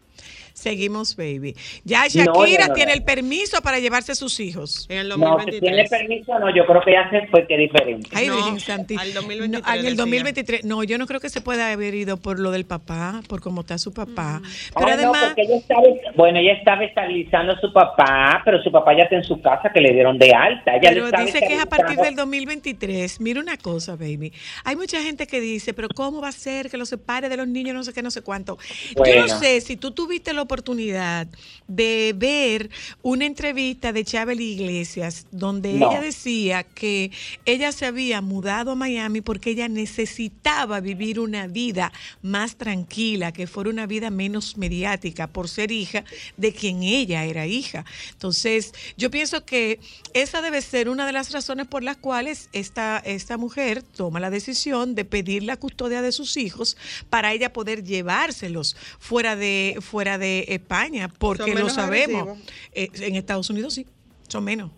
Seguimos, baby. Ya No, Shakira no, no, tiene no. el permiso para llevarse a sus hijos. En el no, si tiene 2023. permiso, no, yo creo que ya se fue, que es diferente. Ay, No, Virgen Santísima. al 2023 No, en el decía. 2023. No, yo no creo que se pueda haber ido por lo del papá, por cómo está su papá. Ah, Pero no, además, porque ella estaba, bueno, ella estaba estabilizando a su papá, pero su papá ya está en su casa que le dieron de alta. Ella le pero dice que es a partir del estabilizando. 2023. Mira una cosa, baby. Hay mucha gente que dice, pero ¿cómo va a ser que lo separe de los niños, no sé qué, no sé cuánto? Yo no sé si tú tuviste la oportunidad de ver una entrevista de Chabel Iglesias donde No. ella decía que ella se había mudado a Miami porque ella necesitaba vivir una vida más tranquila, que fuera una vida menos mediática por ser hija de quien ella era hija. Entonces, yo pienso que esa debe ser una de las razones por las cuales esta, esta mujer toma la decisión de pedir la custodia de sus hijos para ella poder llevárselos fuera de, fuera de España, porque lo sabemos. Eh, en Estados Unidos sí, son menos.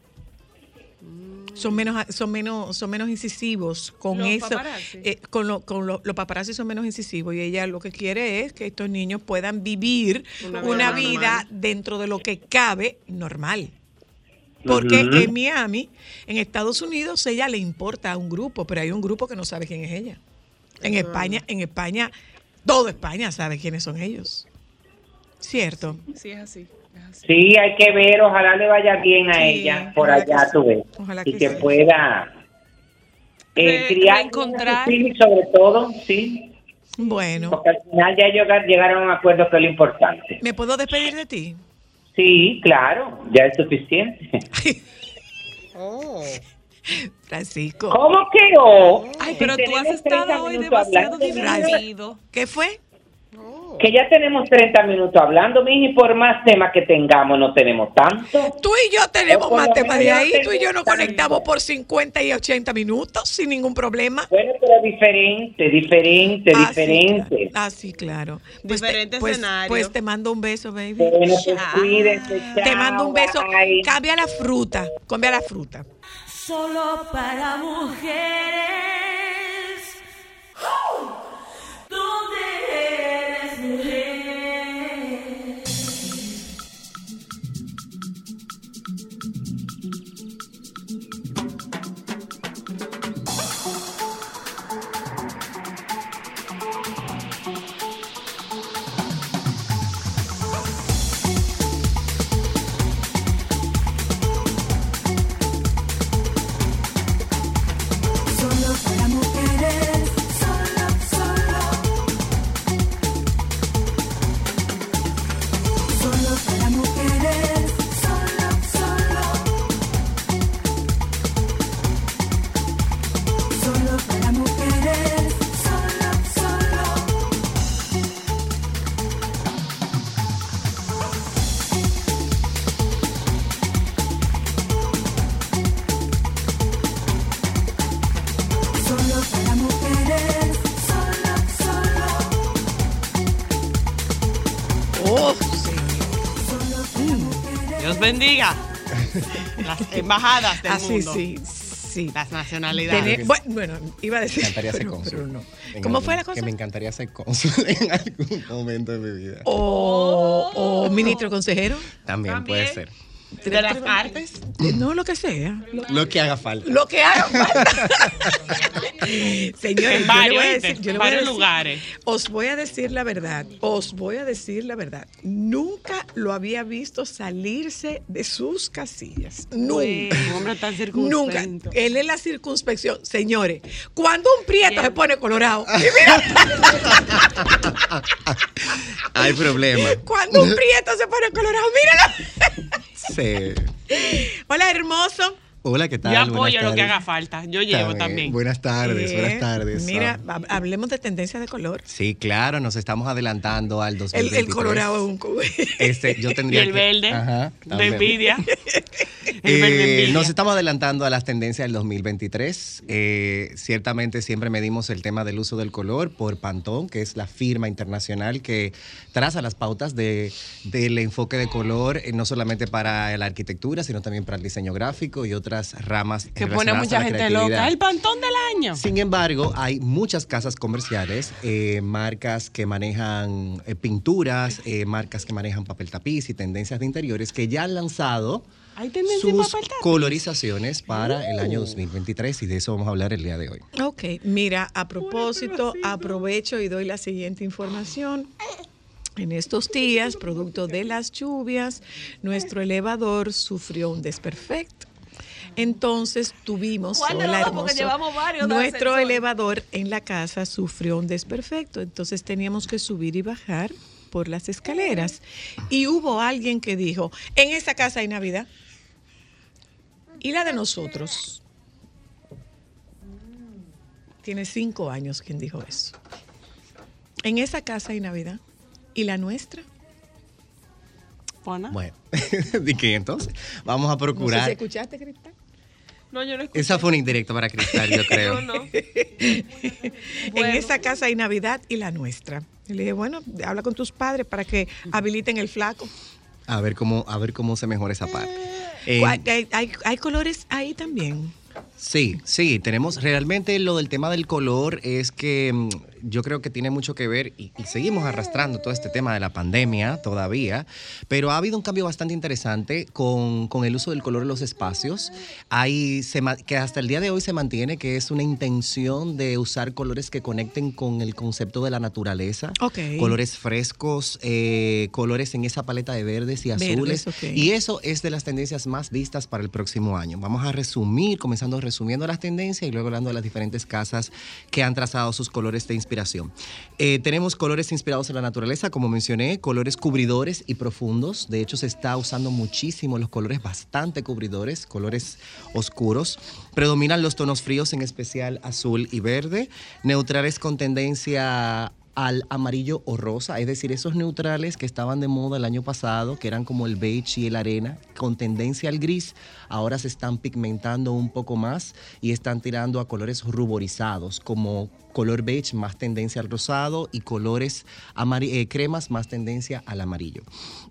Son menos, son menos, son menos incisivos con Los eso. paparazzi. eh, con lo- con lo- los paparazzi son menos incisivos y ella lo que quiere es que estos niños puedan vivir Una una, vida dentro de lo que cabe normal. Porque en Miami, en Estados Unidos, ella le importa a un grupo, pero hay un grupo que no sabe quién es ella. En España, en España, todo España sabe quiénes son ellos. ¿Cierto? Sí, es así. es así. Sí, hay que ver, ojalá le vaya bien a Sí, ella por allá, sí. tú ves. Ojalá y que que sí. pueda eh, Re- criar hijos, sobre todo, sí. Bueno, Porque al final ya llegar, llegaron a un acuerdo que es lo importante. ¿me puedo despedir de ti? Sí, claro, ya es suficiente. Oh. Francisco. ¿Cómo que oh? Ay, Si pero tú tenemos has 30 estado hoy demasiado divertido. ¿Qué fue? Que ya tenemos 30 minutos hablando, mija, y por más temas que tengamos, no tenemos tanto. Tú y yo tenemos más temas de ahí. Tú y yo nos conectamos por 50 y 80 minutos sin ningún problema. Bueno, pero diferente, diferente, Ah, sí, diferente. claro. Ah, sí, claro. Pues te- Diferente pues- escenario. Pues te mando un beso, baby. Bueno, pues Chao. cuídense, Te mando un beso. bye. Cambia la fruta. Cambia la fruta. Solo para mujeres. Oh, bendiga. Las embajadas del Así mundo. Ah, sí, sí. Las nacionalidades. Tener- bueno, bueno, iba a Me decir. encantaría ser cónsul. pero no. ¿Cómo algún- fue la cosa? Que me encantaría ser cónsul en algún momento de mi vida. O, o ministro consejero. También, puede ser. De las artes. No, lo que sea. Lo, Lo que haga falta. lo que haga falta. Señores, En varios, voy a ¿oíste? decir, yo le En voy a varios decir- lugares. Os voy a decir la verdad. Os voy a decir la verdad. Nunca lo había visto salirse de sus casillas. Nunca. Un hombre tan Nunca. Él es la circunspección. Señores, cuando un prieto se pone colorado, mira, Hay problema. cuando un prieto se pone colorado, míralo. Hola, hermoso. Hola, ¿qué tal? Yo Buenas apoyo lo que haga falta. Yo llevo también. Buenas tardes, Eh, buenas tardes. Mira, Ah, hab- hablemos de tendencia de color. Sí, claro, nos estamos adelantando al El, 2023. el colorado es un cu- Este, yo Y tendría el que- verde. Ajá, de envidia. El verde Eh, envidia. nos estamos adelantando a las tendencias del 2023. Eh, ciertamente siempre medimos el tema del uso del color por Pantone, que es la firma internacional que traza las pautas de, del enfoque de color, eh, no solamente para la arquitectura, sino también para el diseño gráfico y otras ramas Que pone a mucha la gente loca. El pantón del año. Sin embargo, hay muchas casas comerciales, eh, marcas que manejan eh, pinturas, eh, marcas que manejan papel tapiz y tendencias de interiores que ya han lanzado sus papel tapiz. colorizaciones para el año 2023 y de eso vamos a hablar el día de hoy. Ok, mira, a propósito, aprovecho y doy la siguiente información. En estos días, producto de las lluvias, nuestro elevador sufrió un desperfecto. Entonces tuvimos, ¿Cuál de hola, los dos? Porque hermoso, llevamos varios nuestro elevador en la casa sufrió un desperfecto. Entonces teníamos que subir y bajar por las escaleras. Y hubo alguien que dijo, en esa casa hay Navidad. Y la de nosotros. Tiene cinco años quien dijo eso. En esa casa hay Navidad. ¿Y la nuestra? Bueno, ¿y qué entonces? Vamos a No sé si procurar. escuchaste, Cristal. No, yo no escuché. Esa fue una indirecta para Cristal, yo creo. No, no. En esa casa hay Navidad y la nuestra. Y le dije, bueno, habla con tus padres para que habiliten el flaco. A ver cómo, a ver cómo se mejora esa parte. Eh, Hay, hay- hay- hay colores ahí también. Sí, sí, tenemos realmente lo del tema del color es que mm, yo creo que tiene mucho que ver y, y seguimos arrastrando todo este tema de la pandemia todavía, pero ha habido un cambio bastante interesante con, con el uso del color en los espacios. Hay, se que hasta el día de hoy se mantiene que es una intención de usar colores que conecten con el concepto de la naturaleza, Ok. colores frescos, eh, colores en esa paleta de verdes y Verdes, azules. ok. Y eso es de las tendencias más vistas para el próximo año. Vamos a resumir, comenzando resumiendo las tendencias y luego hablando de las diferentes casas que han trazado sus colores de inspiración. Eh, tenemos colores inspirados en la naturaleza, como mencioné, colores cubridores y profundos. De hecho, se está usando muchísimo los colores bastante cubridores, colores oscuros. Predominan los tonos fríos, en especial azul y verde. Neutrales con tendencia al amarillo o rosa, es decir, esos neutrales que estaban de moda el año pasado, que eran como el beige y el arena, con tendencia al gris, ahora se están pigmentando un poco más y están tirando a colores ruborizados, como color beige más tendencia al rosado y colores eh, cremas más tendencia al amarillo.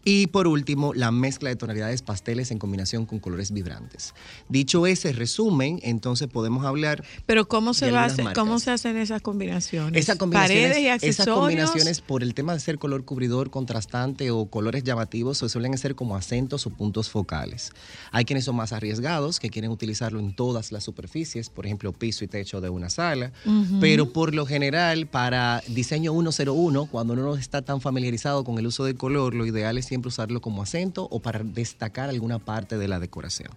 Y por último, la mezcla de tonalidades pasteles en combinación con colores vibrantes. Dicho ese resumen, entonces podemos hablar Pero ¿cómo se, De va hacer- cómo se hacen esas combinaciones? Esas combinaciones, Paredes y esas accesorios. combinaciones, por el tema de ser color cubridor, contrastante o colores llamativos, se suelen ser como acentos o puntos focales. Hay quienes son más arriesgados, que quieren utilizarlo en todas las superficies, por ejemplo, piso y techo de una sala. Pero por lo general, para diseño 101, cuando uno no está tan familiarizado con el uso del color, lo ideal es siempre usarlo como acento o para destacar alguna parte de la decoración.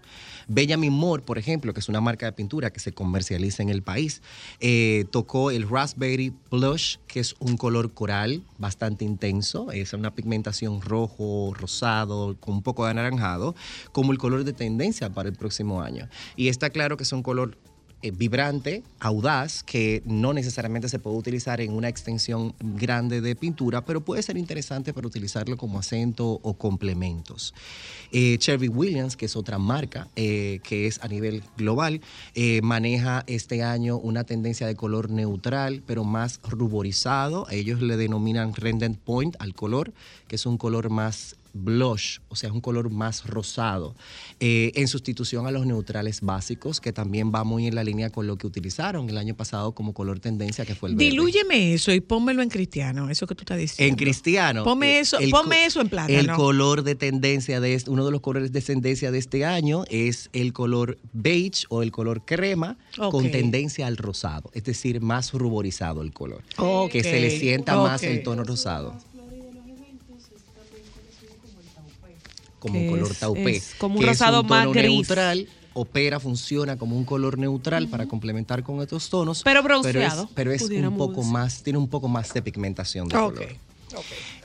Benjamin Moore, por ejemplo, que es una marca de pintura que se comercializa en el país, eh, tocó el Raspberry Blush, que es un color coral bastante intenso, es una pigmentación rojo, rosado, con un poco de anaranjado, como el color de tendencia para el próximo año. Y está claro que son color eh, vibrante, audaz, que no necesariamente se puede utilizar en una extensión grande de pintura, pero puede ser interesante para utilizarlo como acento o complementos. Eh, Cherry Williams, que es otra marca eh, que es a nivel global, eh, maneja este año una tendencia de color neutral, pero más ruborizado. Ellos le denominan Rendent Point al color, que es un color más blush, o sea, es un color más rosado, eh, en sustitución a los neutrales básicos, que también va muy en la línea con lo que utilizaron el año pasado como color tendencia, que fue el verde. Dilúyeme eso y pónmelo en cristiano, eso que tú estás diciendo. En cristiano. Ponme eh, eso, el ponme eso en plátano. El color de tendencia de este, uno de los colores de tendencia de este año es el color beige o el color crema con tendencia al rosado, es decir, más ruborizado el color, que se le sienta más el tono rosado. Como un color es- taupé. es como un que rosado es un más tono gris. neutral. Opera, funciona como un color neutral para complementar con estos tonos. Pero es- bronceado, Pero es, un pudiéramos poco decir. más, tiene un poco más de pigmentación de Ok, color.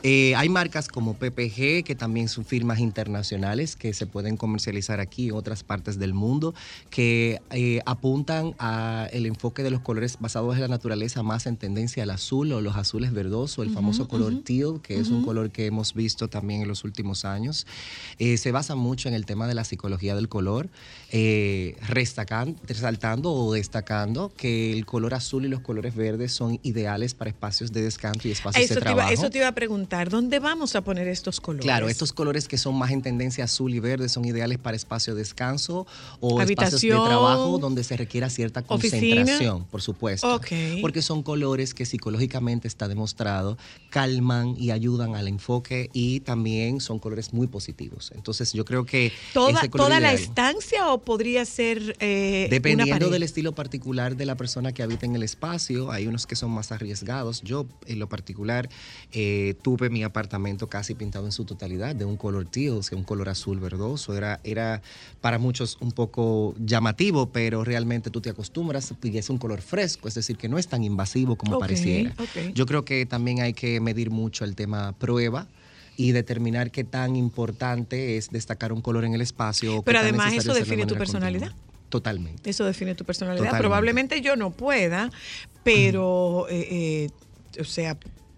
Eh, hay marcas como PPG, que también son firmas internacionales que se pueden comercializar aquí en otras partes del mundo, que eh, apuntan a el enfoque de los colores basados en la naturaleza más en tendencia al azul o los azules verdosos, el famoso color teal, que es un color que hemos visto también en los últimos años. Eh, se basa mucho en el tema de la psicología del color, eh, resaltando o destacando que el color azul y los colores verdes son ideales para espacios de descanso y espacios Eso de iba, trabajo. eso te iba a preguntar, ¿dónde vamos a poner estos colores? Claro, estos colores que son más en tendencia azul y verde son ideales para espacio de descanso o espacios de Habitación, trabajo donde se requiera cierta oficina. concentración, por supuesto. Porque son colores que psicológicamente está demostrado calman y ayudan al enfoque y también son colores muy positivos. Entonces yo creo que ¿Toda, toda la estancia o podría ser eh, Dependiendo del estilo particular de la persona que habita en el espacio, hay unos que son más arriesgados. Yo, en lo particular, eh, tuve mi apartamento casi pintado en su totalidad de un color teal, o sea, un color azul verdoso. Era, era para muchos un poco llamativo, pero realmente tú te acostumbras y es un color fresco, es decir, que no es tan invasivo como pareciera. Yo creo que también hay que medir mucho el tema prueba. Y determinar qué tan importante es destacar un color en el espacio. Pero además eso de define tu personalidad. continua. Totalmente. Eso define tu personalidad. Totalmente. Probablemente yo no pueda, pero, eh, eh, o sea,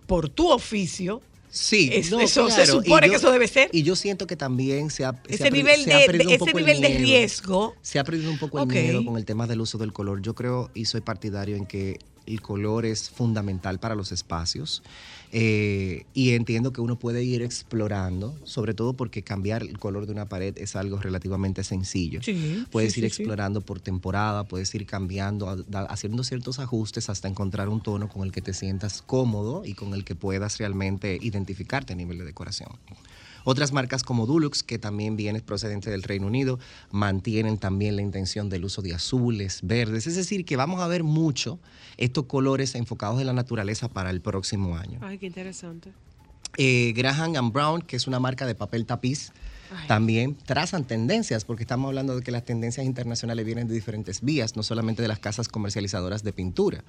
por tu oficio, Sí, Es- no, eso se supone que eso debe ser. Y yo siento que también se ha, se ese ha nivel, se ha de, perdido de- un poco ese el nivel de miedo. riesgo. Se ha perdido un poco el miedo con el tema del uso del color. Yo creo y soy partidario en que el color es fundamental para los espacios eh, y entiendo que uno puede ir explorando, sobre todo porque cambiar el color de una pared es algo relativamente sencillo. Sí, Puedes sí, ir sí, explorando por temporada, puedes ir cambiando, haciendo ciertos ajustes hasta encontrar un tono con el que te sientas cómodo y con el que puedas realmente identificarte a nivel de decoración. Otras marcas como Dulux, que también viene procedente del Reino Unido, mantienen también la intención del uso de azules, verdes. Es decir, que vamos a ver mucho estos colores enfocados en la naturaleza para el próximo año. Ay, qué interesante. Eh, Graham and Brown, que es una marca de papel tapiz, también trazan tendencias, porque estamos hablando de que las tendencias internacionales vienen de diferentes vías, no solamente de las casas comercializadoras de pintura.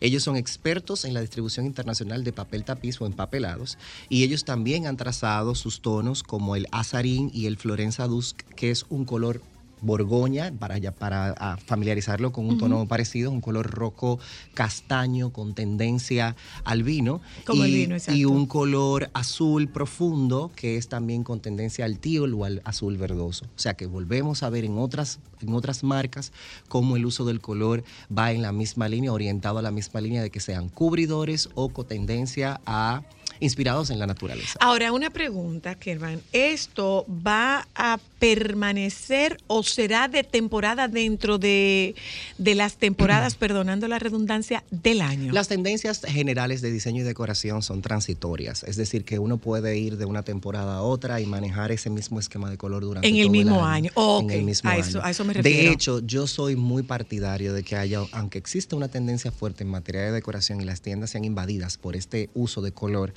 Ellos son expertos en la distribución internacional de papel tapiz o empapelados, y ellos también han trazado sus tonos como el azarín y el Florenza Dusk, que es un color borgoña, para, ya- para ah, familiarizarlo con un tono parecido, un color rojo castaño con tendencia al vino. Como el y, vino, exacto. y un color azul profundo que es también con tendencia al teal o al azul verdoso. O sea que volvemos a ver en otras, en otras marcas cómo el uso del color va en la misma línea, orientado a la misma línea de que sean cubridores o con tendencia a inspirados en la naturaleza. Ahora, una pregunta, Kerman. ¿Esto va a permanecer o será de temporada dentro de, de las temporadas, perdonando la redundancia, del año? Las tendencias generales de diseño y decoración son transitorias, es decir, que uno puede ir de una temporada a otra y manejar ese mismo esquema de color durante En el todo mismo año. Oh, en el mismo A año. a eso me De refiero. hecho, yo soy muy partidario de que haya, aunque exista una tendencia fuerte en materia de decoración y las tiendas sean invadidas por este uso de color,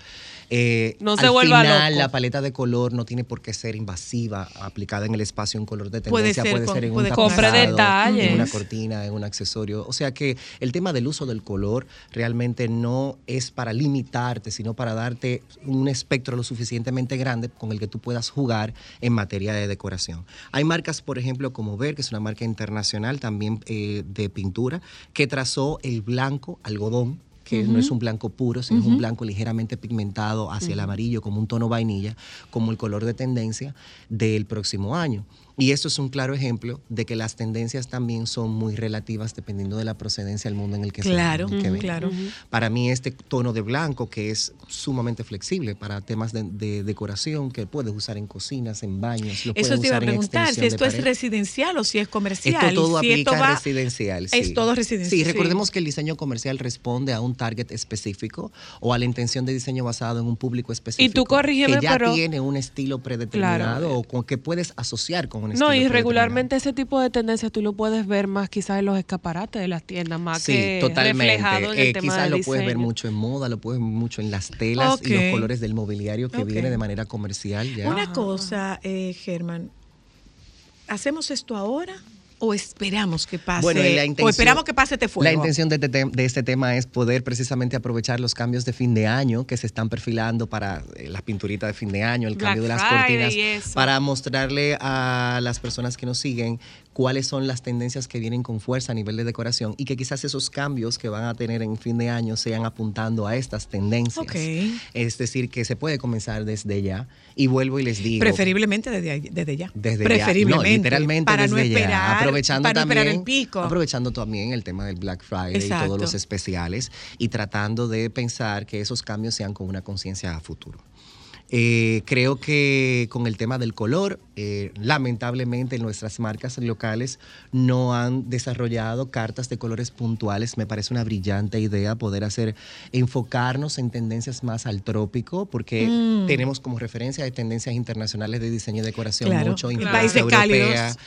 Eh, No se al vuelva final, loco. la paleta de color no tiene por qué ser invasiva, aplicada en el espacio en color de Puede tendencia, ser puede con- ser en puede un Compre tapizado, detalles. en una cortina, en un accesorio. O sea que el tema del uso del color realmente no es para limitarte, sino para darte un espectro lo suficientemente grande con el que tú puedas jugar en materia de decoración. Hay marcas, por ejemplo, como Ver, que es una marca internacional también eh, de pintura, que trazó el blanco algodón que no es un blanco puro, sino es un blanco ligeramente pigmentado hacia el amarillo, como un tono vainilla, como el color de tendencia del próximo año. Y esto es un claro ejemplo de que las tendencias también son muy relativas dependiendo de la procedencia del mundo en el que se- Claro, que ven. claro. Para mí este tono de blanco, que es sumamente flexible para temas de, de decoración, que puedes usar en cocinas, en baños, lo Eso te iba a preguntar, si esto es residencial o si es comercial. Esto todo si aplica esto va- residencial. Es todo residencial. Sí, recordemos que el diseño comercial responde a un target específico o a la intención de diseño basado en un público específico. tú corrígeme, Que ya pero- tiene un estilo predeterminado Claro. o con que puedes asociar con un estilo No, y regularmente ese tipo de tendencias tú lo puedes ver más quizás en los escaparates de las tiendas, más Sí, que totalmente. reflejado en el Eh, tema quizás del lo puedes ver mucho en moda, lo puedes ver mucho en las telas y los colores del mobiliario que viene de manera comercial. Ya. Una cosa, eh, Germán, ¿hacemos esto ahora o esperamos que pase? Bueno, la o intención- esperamos que pase este fuego. La intención de, este de este tema es poder precisamente aprovechar los cambios de fin de año que se están perfilando para eh, las pinturitas de fin de año, el Black cambio de las Friday cortinas, para mostrarle a las personas que nos siguen cuáles son las tendencias que vienen con fuerza a nivel de decoración y que quizás esos cambios que van a tener en fin de año sean apuntando a estas tendencias. Ok. Es decir, que se puede comenzar desde ya. Y vuelvo y les digo. Preferiblemente desde, desde ya. Desde ya. Preferiblemente. No, literalmente para desde no ya. esperar, aprovechando para también, esperar el pico. aprovechando también el tema del Black Friday y todos los especiales y tratando de pensar que esos cambios sean con una conciencia a futuro. Eh, creo que con el tema del color, eh, lamentablemente nuestras marcas locales no han desarrollado cartas de colores puntuales. Me parece una brillante idea poder hacer, enfocarnos en tendencias más al trópico, porque Mm. tenemos como referencia de tendencias internacionales de diseño y decoración Claro. mucho, influencia países europea, cálidos.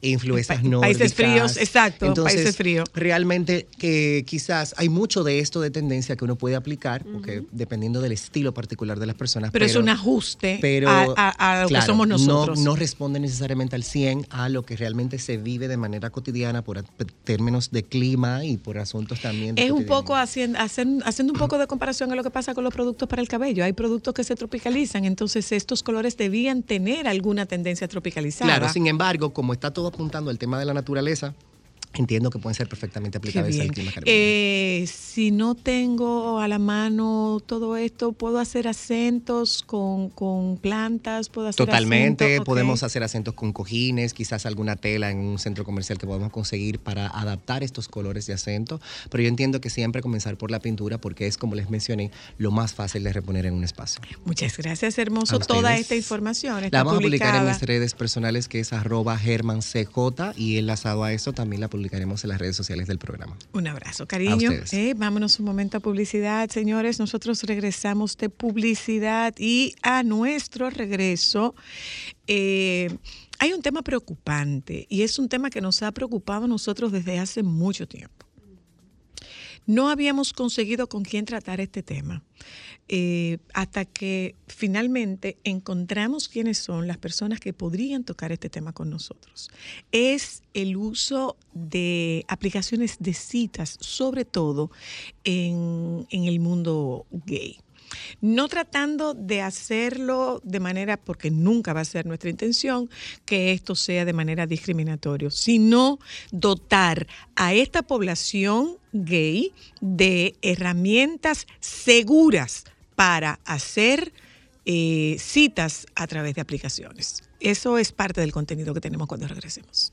influencias Pa- países nórdicas. fríos, exacto, Entonces, países fríos. Realmente que quizás hay mucho de esto de tendencia que uno puede aplicar, porque dependiendo del estilo particular de las personas. Pero, es un ajuste pero, a, a- a lo claro, que somos no- nosotros. No, responde necesariamente al 100 a lo que realmente se vive de manera cotidiana por términos de clima y por asuntos también. de Es un poco haciendo, haciendo, haciendo un poco de comparación a lo que pasa con los productos para el cabello. Hay productos que se tropicalizan, entonces estos colores debían tener alguna tendencia tropicalizada. Claro, sin embargo, como está todo apuntando al tema de la naturaleza, entiendo que pueden ser perfectamente aplicables al clima caribeño. Eh, si no tengo a la mano todo esto, ¿puedo hacer acentos con, con plantas? ¿Puedo hacer Totalmente, acentos? Ok. podemos hacer acentos con cojines, quizás alguna tela en un centro comercial que podemos conseguir para adaptar estos colores de acento, pero yo entiendo que siempre comenzar por la pintura porque es, como les mencioné, lo más fácil de reponer en un espacio. Muchas gracias, hermoso. Toda esta información está La vamos a publicar en publicada. mis redes personales que es arroba germancj y enlazado a eso también la publicaremos en las redes sociales del programa. Un abrazo, A cariño. ustedes. Eh, vámonos un momento a publicidad, señores. Nosotros regresamos de publicidad y a nuestro regreso eh, hay un tema preocupante y es un tema que nos ha preocupado a nosotros desde hace mucho tiempo. No habíamos conseguido con quién tratar este tema eh, hasta que finalmente encontramos quiénes son las personas que podrían tocar este tema con nosotros. Es el uso de aplicaciones de citas, sobre todo en, en el mundo gay. No tratando de hacerlo de manera, porque nunca va a ser nuestra intención, que esto sea de manera discriminatoria, sino dotar a esta población gay de herramientas seguras para hacer eh, citas a través de aplicaciones. Eso es parte del contenido que tenemos cuando regresemos.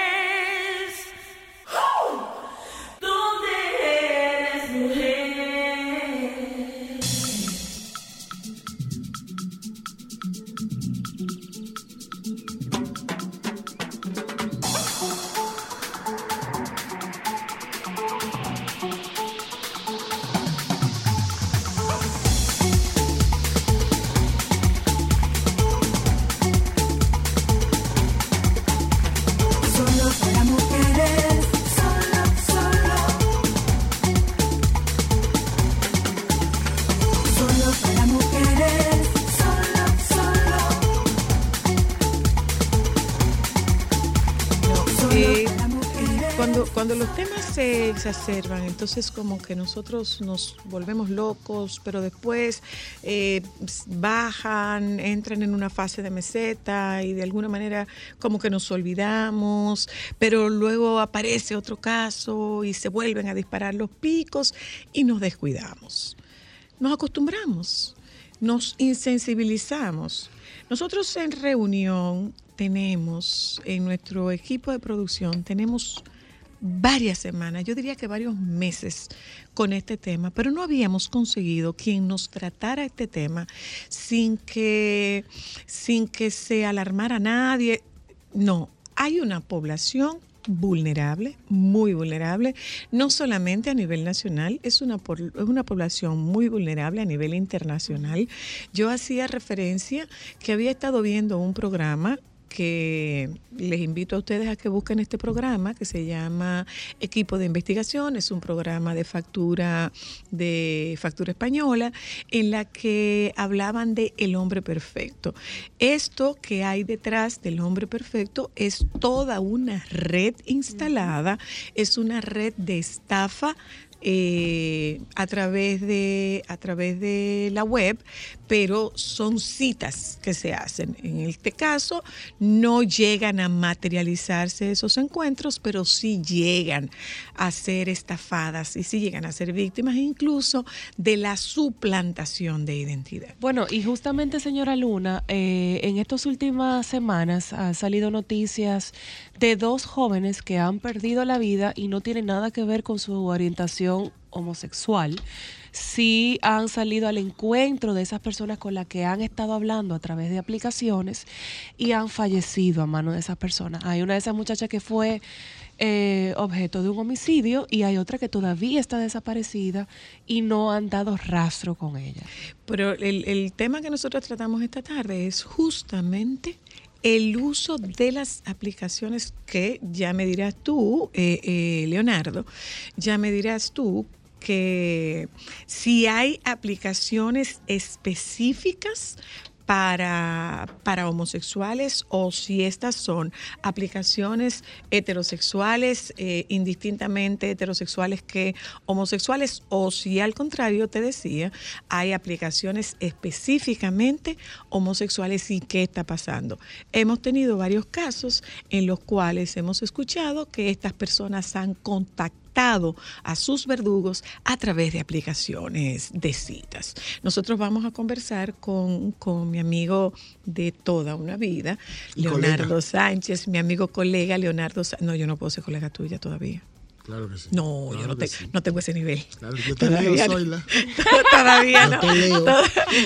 Los temas se exacerban, entonces como que nosotros nos volvemos locos, pero después eh, bajan, entran en una fase de meseta y de alguna manera como que nos olvidamos, pero luego aparece otro caso y se vuelven a disparar los picos y nos descuidamos. Nos acostumbramos, nos insensibilizamos. Nosotros en reunión tenemos, en nuestro equipo de producción, tenemos varias semanas, yo diría que varios meses con este tema, pero no habíamos conseguido quien nos tratara este tema sin que, sin que se alarmara nadie. No, hay una población vulnerable, muy vulnerable, no solamente a nivel nacional, es una, es una población muy vulnerable a nivel internacional. Yo hacía referencia que había estado viendo un programa que les invito a ustedes a que busquen este programa que se llama Equipo de Investigación, es un programa de factura de factura española en la que hablaban de el hombre perfecto. Esto que hay detrás del hombre perfecto es toda una red instalada, es una red de estafa eh, a través de a través de la web, pero son citas que se hacen. En este caso no llegan a materializarse esos encuentros, pero sí llegan a ser estafadas y sí llegan a ser víctimas incluso de la suplantación de identidad. Bueno, y justamente, señora Luna, eh, en estas últimas semanas han salido noticias de dos jóvenes que han perdido la vida y no tienen nada que ver con su orientación homosexual. Sí han salido al encuentro de esas personas con las que han estado hablando a través de aplicaciones y han fallecido a mano de esas personas. Hay una de esas muchachas que fue eh, objeto de un homicidio y hay otra que todavía está desaparecida y no han dado rastro con ella. Pero el, el tema que nosotros tratamos esta tarde es justamente el uso de las aplicaciones que ya me dirás tú, eh, eh, Leonardo, ya me dirás tú que si hay aplicaciones específicas para, para homosexuales o si estas son aplicaciones heterosexuales, eh, indistintamente heterosexuales que homosexuales, o si al contrario te decía, hay aplicaciones específicamente homosexuales y qué está pasando. Hemos tenido varios casos en los cuales hemos escuchado que estas personas han contactado a sus verdugos a través de aplicaciones de citas. Nosotros vamos a conversar con, con mi amigo de toda una vida, Leonardo colega. Sánchez, mi amigo colega Leonardo Sánchez. No, yo no puedo ser colega tuya todavía. Claro que sí. No, yo no, te- sí. no tengo ese nivel. Claro, yo te leo. Zoila. todavía no.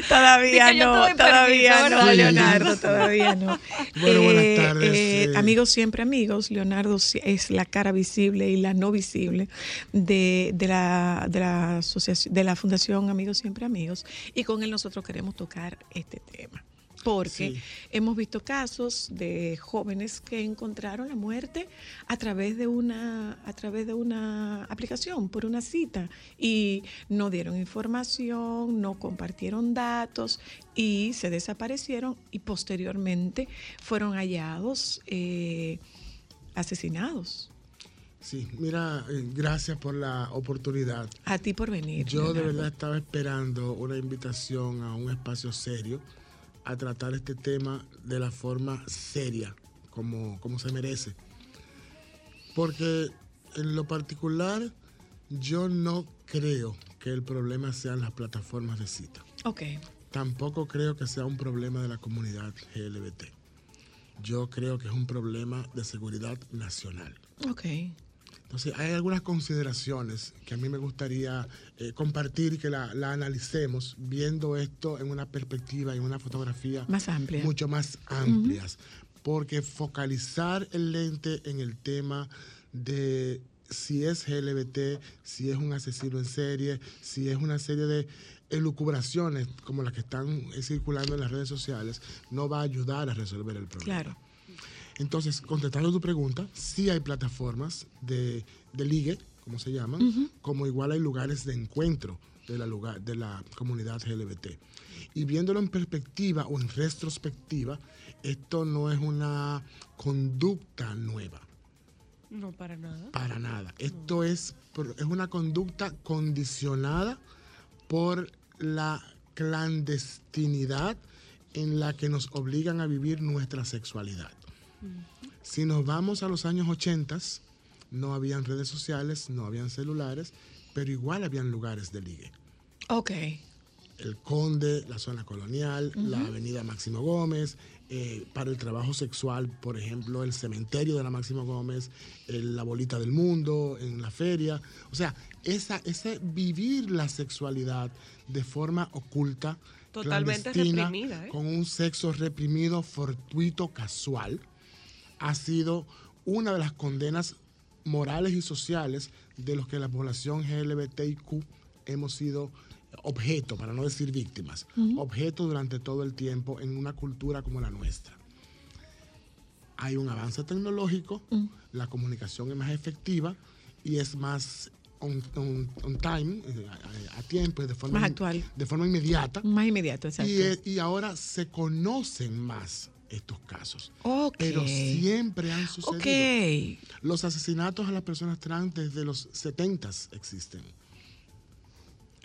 Todavía no, todavía no. Leonardo, todavía no. Bueno, buenas tardes, eh. Amigos siempre amigos, Leonardo es la cara visible y la no visible de, de la, de, la asociación, de la Fundación Amigos Siempre Amigos y con él nosotros queremos tocar este tema. Porque Sí. hemos visto casos de jóvenes que encontraron la muerte a través de una a través de una aplicación por una cita y no dieron información, no compartieron datos y se desaparecieron y posteriormente fueron hallados eh, asesinados. Sí, mira, eh, gracias por la oportunidad. A ti por venir. Yo de verdad estaba esperando una invitación a un espacio serio a tratar este tema de la forma seria, como, como se merece. Porque en lo particular yo no creo que el problema sean las plataformas de cita. Ok. Tampoco creo que sea un problema de la comunidad GLBT. Yo creo que es un problema de seguridad nacional. Ok. Entonces, hay algunas consideraciones que a mí me gustaría eh, compartir y que la, la analicemos viendo esto en una perspectiva, en una fotografía Más amplia. mucho más amplias. Porque focalizar el lente en el tema de si es GLBT, si es un asesino en serie, si es una serie de elucubraciones como las que están eh, circulando en las redes sociales, no va a ayudar a resolver el problema. Claro. Entonces, contestando tu pregunta, sí hay plataformas de, de ligue, como se llaman, como igual hay lugares de encuentro de la, lugar, de la comunidad LGBT. Y viéndolo en perspectiva o en retrospectiva, esto no es una conducta nueva. No, para nada. Para nada. Esto es, es una conducta condicionada por la clandestinidad en la que nos obligan a vivir nuestra sexualidad. Si nos vamos a los años 80, no habían redes sociales, no habían celulares, pero igual habían lugares de ligue. Ok. El Conde, la zona colonial, la avenida Máximo Gómez, eh, para el trabajo sexual, por ejemplo, el cementerio de la Máximo Gómez, el- la bolita del mundo, en la feria. O sea, esa, ese vivir la sexualidad de forma oculta, Totalmente reprimida, ¿eh? con un sexo reprimido, fortuito, casual, ha sido una de las condenas morales y sociales de los que la población LGBTIQ hemos sido objeto, para no decir víctimas, objeto durante todo el tiempo en una cultura como la nuestra. Hay un avance tecnológico, la comunicación es más efectiva y es más on, on- on time, eh, a, a tiempo, de forma, Más actual. de forma inmediata. Más inmediato, exacto. Y, eh, y ahora se conocen más estos casos. Pero siempre han sucedido. Los asesinatos a las personas trans desde los 70 existen.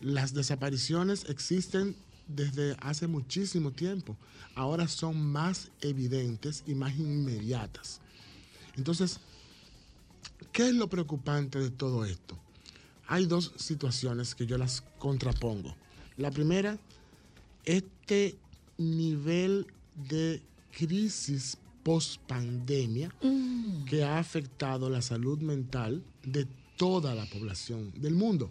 Las desapariciones existen desde hace muchísimo tiempo. Ahora son más evidentes y más inmediatas. Entonces, ¿qué es lo preocupante de todo esto? Hay dos situaciones que yo las contrapongo. La primera, este nivel de crisis post pandemia que ha afectado la salud mental de toda la población del mundo.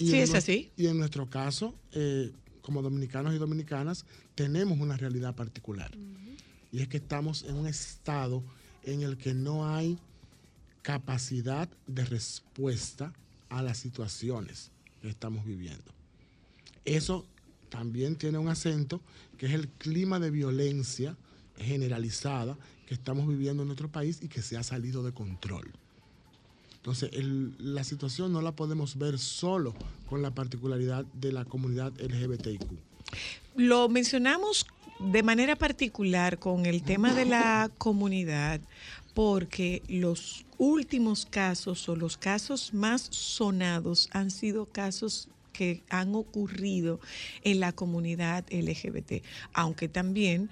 Y Sí, es así. Y en nuestro caso, eh, como dominicanos y dominicanas, tenemos una realidad particular. Y es que estamos en un estado en el que no hay capacidad de respuesta a las situaciones que estamos viviendo. Eso también tiene un acento que es el clima de violencia generalizada que estamos viviendo en nuestro país y que se ha salido de control. Entonces, la situación no la podemos ver solo con la particularidad de la comunidad LGBTIQ. Lo mencionamos de manera particular con el tema de la comunidad porque los últimos casos o los casos más sonados han sido casos que han ocurrido en la comunidad LGBT, aunque también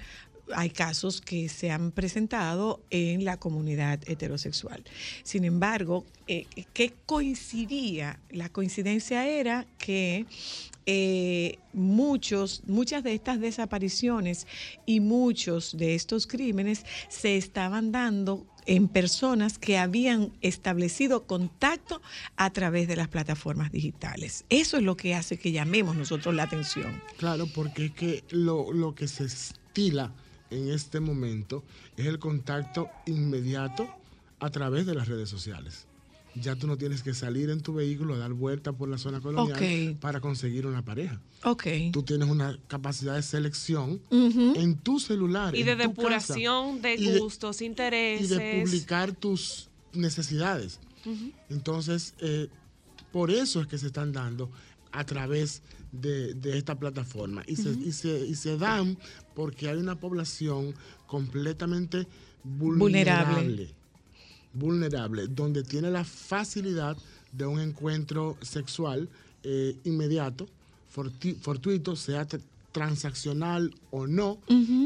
hay casos que se han presentado en la comunidad heterosexual. Sin embargo, eh, ¿qué coincidía? La coincidencia era que eh, muchos, muchas de estas desapariciones y muchos de estos crímenes se estaban dando en personas que habían establecido contacto a través de las plataformas digitales. Eso es lo que hace que llamemos nosotros la atención. Claro, porque es que lo, lo que se estila en este momento es el contacto inmediato a través de las redes sociales. Ya tú no tienes que salir en tu vehículo a dar vuelta por la zona colonial para conseguir una pareja. Tú tienes una capacidad de selección en tu celular. Y en de tu casa, depuración de y de- gustos, y intereses. de publicar tus necesidades. Entonces, eh, por eso es que se están dando a través de, de esta plataforma. Y, se, y, se, y se dan porque hay una población completamente vulnerable. Vulnerable. Vulnerable, donde tiene la facilidad de un encuentro sexual eh, inmediato, fortuito, sea tr- transaccional o no,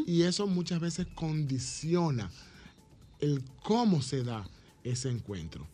y eso muchas veces condiciona el cómo se da ese encuentro.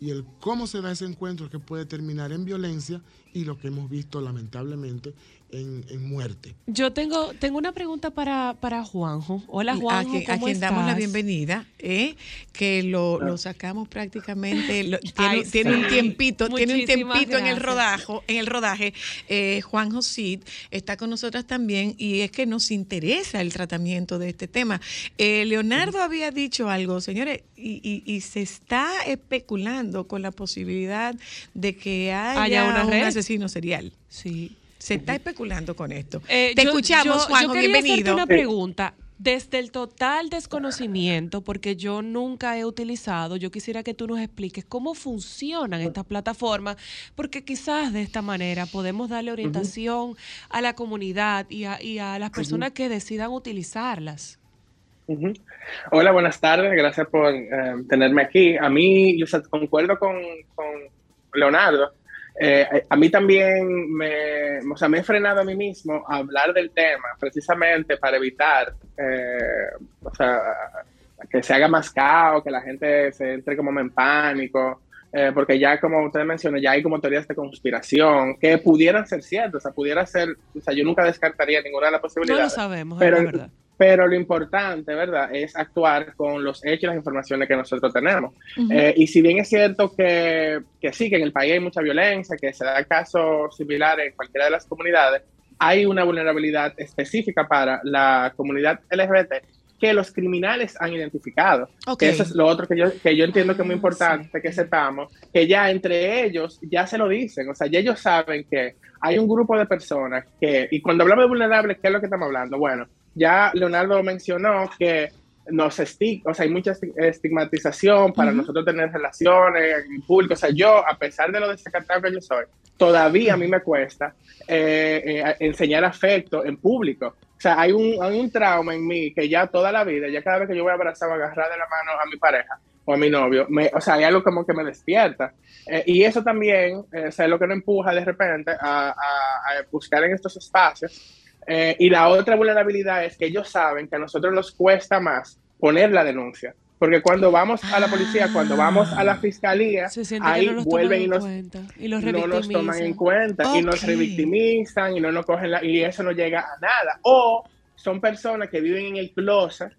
Y el cómo se da ese encuentro es que puede terminar en violencia y lo que hemos visto lamentablemente en, en muerte. Yo tengo, tengo una pregunta para, para Juanjo. Hola a Juanjo, a ¿cómo quien damos la estás? bienvenida, ¿eh? que lo, lo sacamos prácticamente, lo- tiene, Ay, tiene un sí. tiempo, tiene un tiempito en el rodaje, en el rodaje. Eh, Juan Josid está con nosotras también y es que nos interesa el tratamiento de este tema. Eh, Leonardo había dicho algo, señores, y, y- y se está especulando con la posibilidad de que haya, Haya una un red. asesino serial. Sí. Se está especulando con esto. Eh, Te yo- escuchamos, yo- Juanjo, yo quería hacerte bienvenido. una pregunta. Desde el total desconocimiento, porque yo nunca he utilizado, yo quisiera que tú nos expliques cómo funcionan estas plataformas, porque quizás de esta manera podemos darle orientación a la comunidad y a, y a las personas que decidan utilizarlas. Hola, buenas tardes. Gracias por eh, tenerme aquí. A mí, yo o sea, concuerdo con, con Leonardo. Eh, a mí también me, o sea, me he frenado a mí mismo a hablar del tema precisamente para evitar eh, o sea, que se haga más caos, que la gente se entre como en pánico, eh, porque ya como usted mencionó, ya hay como teorías de conspiración que pudieran ser ciertas, o sea, pudiera ser, o sea, yo nunca descartaría ninguna de las No posibilidades. lo sabemos, pero, es verdad. Pero lo importante, ¿verdad?, es actuar con los hechos y las informaciones que nosotros tenemos. Eh, y si bien es cierto que, que sí, que en el país hay mucha violencia, que se da casos similares en cualquiera de las comunidades, hay una vulnerabilidad específica para la comunidad LGBT que los criminales han identificado. Ok. Que eso es lo otro que yo, que yo entiendo que es muy importante que sepamos, que ya entre ellos ya se lo dicen, o sea, ya ellos saben que hay un grupo de personas que, y cuando hablamos de vulnerables, ¿qué es lo que estamos hablando? Bueno, ya Leonardo mencionó que nos estig o sea, hay mucha esti- estigmatización para nosotros tener relaciones en público. O sea, yo, a pesar de lo desacatado que yo soy, todavía a mí me cuesta eh, eh, enseñar afecto en público. O sea, hay un, hay un trauma en mí que ya toda la vida, ya cada vez que yo voy a abrazar o agarrar de la mano a mi pareja o a mi novio, me, o sea, hay algo como que me despierta. Eh, y eso también, eh, o sea, es lo que nos empuja de repente a, a- a buscar en estos espacios eh, y la otra vulnerabilidad es que ellos saben que a nosotros nos cuesta más poner la denuncia. Porque cuando vamos a la policía, cuando vamos a la fiscalía, ahí no vuelven y nos, y los no nos toman en cuenta y nos revictimizan y no nos cogen la, y eso no llega a nada. O son personas que viven en el closet,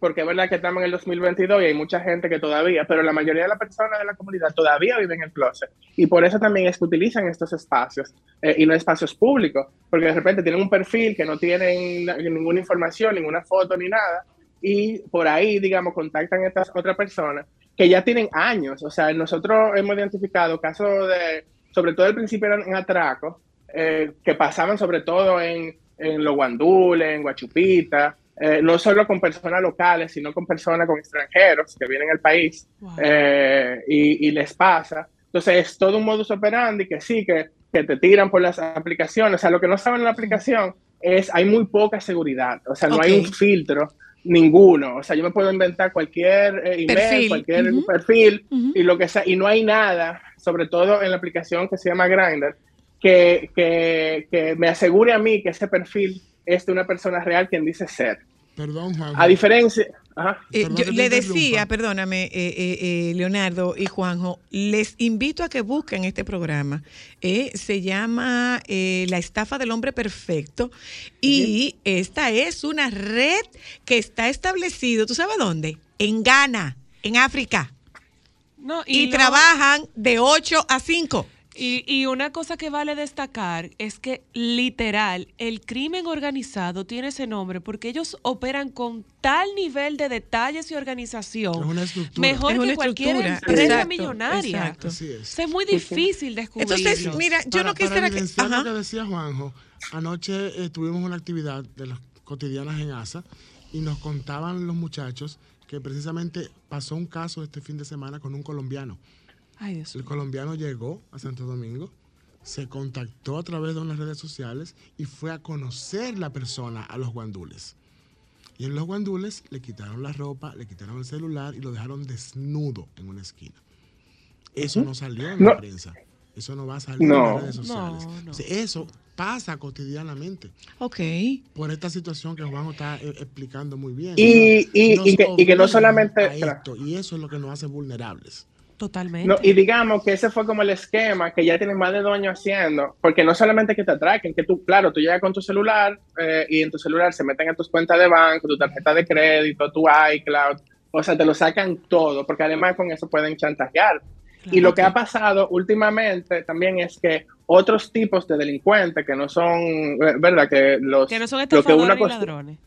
porque es verdad que estamos en el 2022 y hay mucha gente que todavía, pero la mayoría de las personas de la comunidad todavía viven en el closet. Y por eso también es que utilizan estos espacios eh, y no espacios públicos, porque de repente tienen un perfil que no tienen na- ninguna información, ninguna foto ni nada, y por ahí, digamos, contactan a estas otras personas que ya tienen años. O sea, nosotros hemos identificado casos de, sobre todo al principio eran en atracos, eh, que pasaban sobre todo en, en los guandules, en Guachupita, eh, no solo con personas locales, sino con personas, con extranjeros que vienen al país Wow. eh, y, y les pasa. Entonces es todo un modus operandi que sí, que, que te tiran por las aplicaciones. O sea, lo que no saben en la aplicación es, hay muy poca seguridad. O sea, no hay un filtro ninguno. O sea, yo me puedo inventar cualquier eh, email, Perfil. cualquier perfil y lo que sea. Y no hay nada, sobre todo en la aplicación que se llama Grindr, que, que, que me asegure a mí que ese perfil es de una persona real quien dice ser. Perdón, Juan. A diferencia... Ajá. Eh, yo le decía, perdóname, eh, eh, eh, Leonardo y Juanjo, les invito a que busquen este programa. Eh, se llama eh, La estafa del hombre perfecto y esta es una red que está establecido, ¿tú sabes dónde? En Ghana, en África. No, Y, trabajan de 8 a 5. Y, y una cosa que vale destacar es que literal el crimen organizado tiene ese nombre porque ellos operan con tal nivel de detalles y organización Es una estructura. mejor Es que una cualquier estructura. empresa Exacto, millonaria. exacto. Así es. O sea, es muy difícil descubrirlo. Entonces, mira, yo Para- no quisiera para que... evidenciar Ajá. lo que decía Juanjo, anoche eh, tuvimos una actividad de las cotidianas en ASA y nos contaban los muchachos que precisamente pasó un caso este fin de semana con un colombiano. Ay, Dios El colombiano llegó a Santo Domingo, se contactó a través de unas redes sociales y fue a conocer la persona a los guandules. Y en los guandules le quitaron la ropa, le quitaron el celular y lo dejaron desnudo en una esquina. Eso no salió en la prensa. Eso no va a salir en las redes sociales. No, no. O sea, eso pasa cotidianamente Ok. por esta situación que Juan está eh, explicando muy bien. Y- y- Nos y que- y que no solamente- esto, y eso es lo que nos hace vulnerables. Totalmente. No, y digamos que ese fue como el esquema que ya tienen más de dos años haciendo, porque no solamente que te atraquen, que tú, claro, tú llegas con tu celular eh, y en tu celular se meten a tus cuentas de banco, tu tarjeta de crédito, tu iCloud, o sea, te lo sacan todo, porque además con eso pueden chantajear. y lo que ha pasado últimamente también es que otros tipos de delincuentes que no son, eh, ¿verdad? Que los que no son lo que estafadores uno ladrones.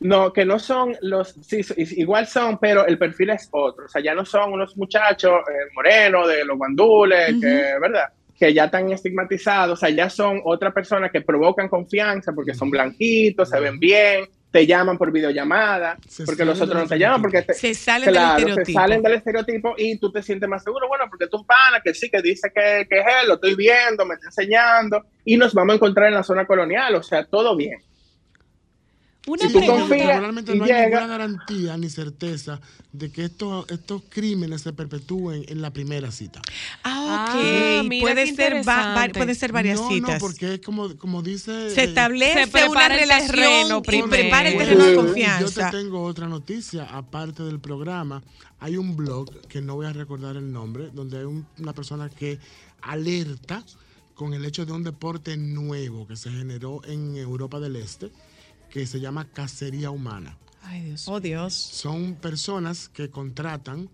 No, que no son los, sí, igual son, pero el perfil es otro. O sea, ya no son unos muchachos eh, morenos de los guandules, que, ¿verdad? Que ya están estigmatizados, o sea, ya son otra persona que provocan confianza porque son blanquitos, se ven bien, te llaman por videollamada, Se porque los otros no te llaman porque te, Se salen claro, del se estereotipo. salen del estereotipo y tú te sientes más seguro, bueno, porque tú un pana que sí, que dice que, que es él, lo estoy viendo, me está enseñando, y nos vamos a encontrar en la zona colonial, o sea, todo bien. Una Sí, porque pregunta. realmente no hay llega- ninguna garantía ni certeza de que estos, estos crímenes se perpetúen en la primera cita. Ah, ok. Ah, puede, ser va- pueden ser varias no, citas. No, porque es como, como dice... se eh, establece Se una el relación terreno y primero. prepara el terreno de Sí. Yo confianza. te tengo otra noticia, aparte del programa. Hay un blog, que no voy a recordar el nombre, donde hay un- una persona que alerta con el hecho de un deporte nuevo que se generó en Europa del Este, que se llama cacería humana. Ay, Dios. Oh, Dios. Son personas que contratan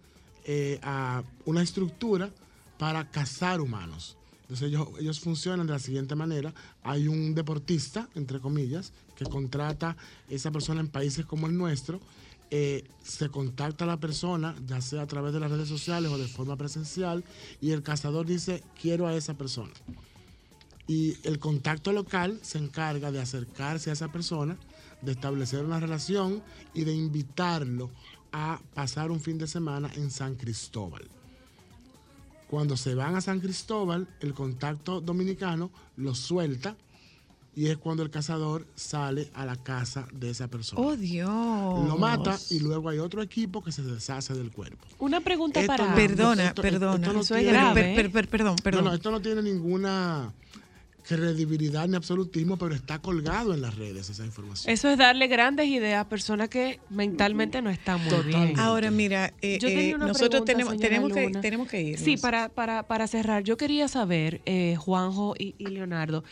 eh, a una estructura para cazar humanos. Entonces ellos, ellos funcionan de la siguiente manera. Hay un deportista, entre comillas, que contrata a esa persona en países como el nuestro. eh, se contacta a la persona, ya sea a través de las redes sociales o de forma presencial, y el cazador dice, quiero a esa persona. Y el contacto local se encarga de acercarse a esa persona, de establecer una relación y de invitarlo a pasar un fin de semana en San Cristóbal. Cuando se van a San Cristóbal, el contacto dominicano lo suelta y es cuando el cazador sale a la casa de esa persona. Oh, Dios. Lo mata y luego hay otro equipo que se deshace del cuerpo. Una pregunta Esto para. no- Perdona, esto- perdona. esto no Eso es tiene- grave, Per- per- per- perdón, perdón. No, no, esto no tiene ninguna credibilidad ni absolutismo, pero está colgado en las redes esa información. Eso es darle grandes ideas a personas que mentalmente no están muy bien. Totalmente. Ahora, mira, eh, Yo tenía eh, una nosotros pregunta, tenemos, tenemos, que, tenemos que ir. Sí, para, para, para cerrar, yo quería saber, eh, Juanjo y, y Leonardo,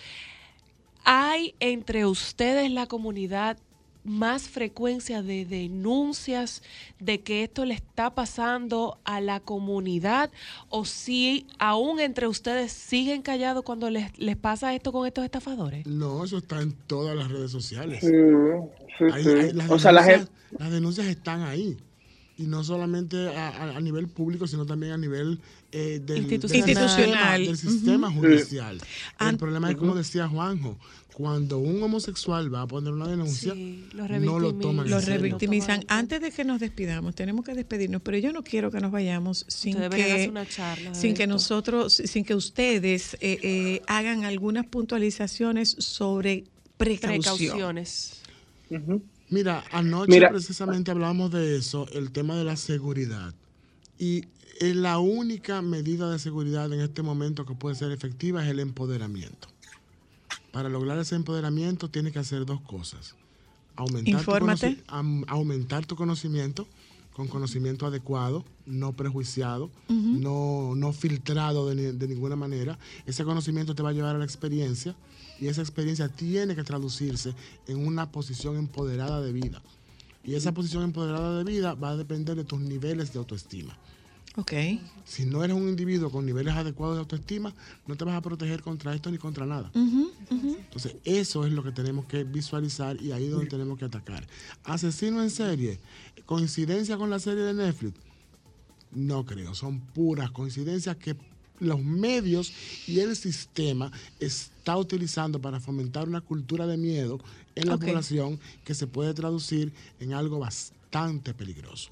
¿hay entre ustedes la comunidad más frecuencia de denuncias de que esto le está pasando a la comunidad o si aún entre ustedes siguen callados cuando les, les pasa esto con estos estafadores? No, eso está en todas las redes sociales. Sí, sí, Ahí- sí. ahí las, O sea, la denuncias, gente. las denuncias están ahí. Y no solamente a, a- a nivel público, sino también a nivel eh, del, Institucional. del sistema, del sistema judicial. El problema es, como decía Juanjo, cuando un homosexual va a poner una denuncia, Sí, lo no lo toman serio. revictimizan. Antes de que nos despidamos, tenemos que despedirnos, pero yo no quiero que nos vayamos sin que, una charla sin que nosotros, sin que ustedes eh, eh, hagan algunas puntualizaciones sobre precaución. Precauciones. Mira, anoche Mira. precisamente hablamos de eso, el tema de la seguridad. Y eh, la única medida de seguridad en este momento que puede ser efectiva es el empoderamiento. Para lograr ese empoderamiento tienes que hacer dos cosas. Aumentar, Infórmate. Tu, aumentar tu conocimiento con conocimiento adecuado, no prejuiciado, no, no filtrado de, ni- de ninguna manera. Ese conocimiento te va a llevar a la experiencia y esa experiencia tiene que traducirse en una posición empoderada de vida. Y esa posición empoderada de vida va a depender de tus niveles de autoestima. Ok. Si no eres un individuo con niveles adecuados de autoestima, no te vas a proteger contra esto ni contra nada. Entonces, eso es lo que tenemos que visualizar y ahí es donde tenemos que atacar. Asesino en serie, coincidencia con la serie de Netflix. No creo, son puras coincidencias que los medios y el sistema está utilizando para fomentar una cultura de miedo en la población que se puede traducir en algo bastante peligroso.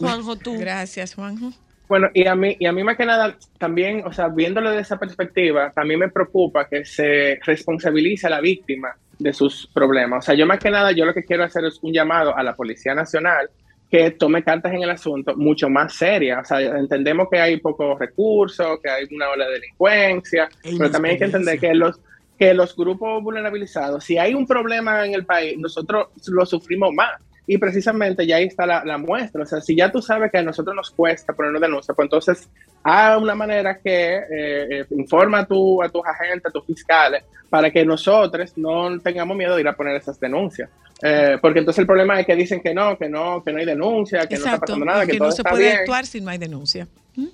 Juanjo, tú. Gracias, Juanjo. Bueno, y a mí, y a mí más que nada, también, o sea, viéndolo de esa perspectiva, también me preocupa que se responsabilice a la víctima de sus problemas. O sea, yo más que nada, yo lo que quiero hacer es un llamado a la Policía Nacional que tome cartas en el asunto mucho más seria. O sea, entendemos que hay pocos recursos, que hay una ola de delincuencia, E pero también hay que entender que los que los grupos vulnerabilizados, si hay un problema en el país, nosotros lo sufrimos más. Y precisamente ya ahí está la, la muestra. O sea, si ya tú sabes que a nosotros nos cuesta ponernos denuncia, pues entonces haz una manera que eh, eh, informa a, tu, a tus agentes, a tus fiscales, para que nosotros no tengamos miedo de ir a poner esas denuncias. Eh, porque entonces el problema es que dicen que no, que no, que no hay denuncia, que no está pasando nada, que, que todo no se está puede bien. actuar si no hay denuncia.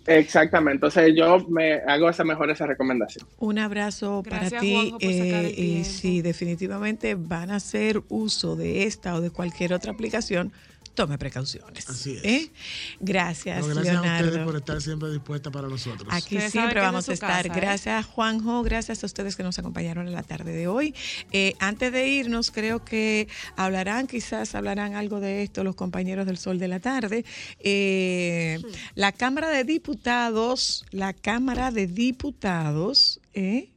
Exactamente. Entonces yo me hago esa mejor esa recomendación. Un abrazo Gracias, para ti. Juanjo, eh, y tiempo. si definitivamente van a hacer uso de esta o de cualquier otra aplicación, tome precauciones. Así es. ¿eh? Gracias, No, gracias a ustedes por estar siempre dispuesta para nosotros. Aquí Ustedes siempre vamos a estar. casa, ¿eh? Gracias, Juanjo. Gracias a ustedes que nos acompañaron en la tarde de hoy. Eh, antes de irnos, creo que hablarán, quizás hablarán algo de esto los compañeros del Sol de la Tarde. Eh, La Cámara de Diputados, la Cámara de Diputados, eh,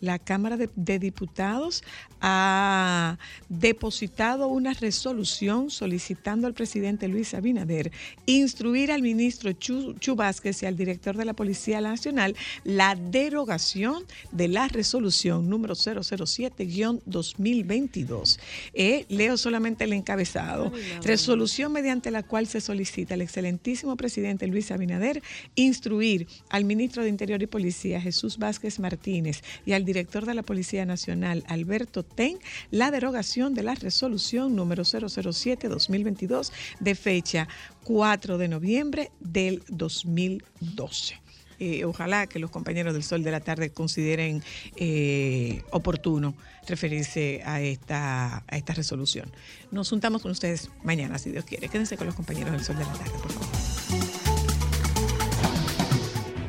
la Cámara de, de Diputados ha depositado una resolución solicitando al presidente Luis Abinader instruir al ministro Chu, Chu Vázquez y al director de la Policía Nacional la derogación de la resolución número 007-2022. Eh, leo solamente el encabezado. Resolución mediante la cual se solicita al excelentísimo presidente Luis Abinader instruir al ministro de Interior y Policía Jesús Vázquez Martínez y al director de la Policía Nacional Alberto Ten la derogación de la resolución número 007-2022 de fecha 4 de noviembre del 2012. Eh, ojalá que los compañeros del Sol de la Tarde consideren eh, oportuno referirse a esta, a esta resolución. Nos juntamos con ustedes mañana, si Dios quiere. Quédense con los compañeros del Sol de la Tarde, por favor.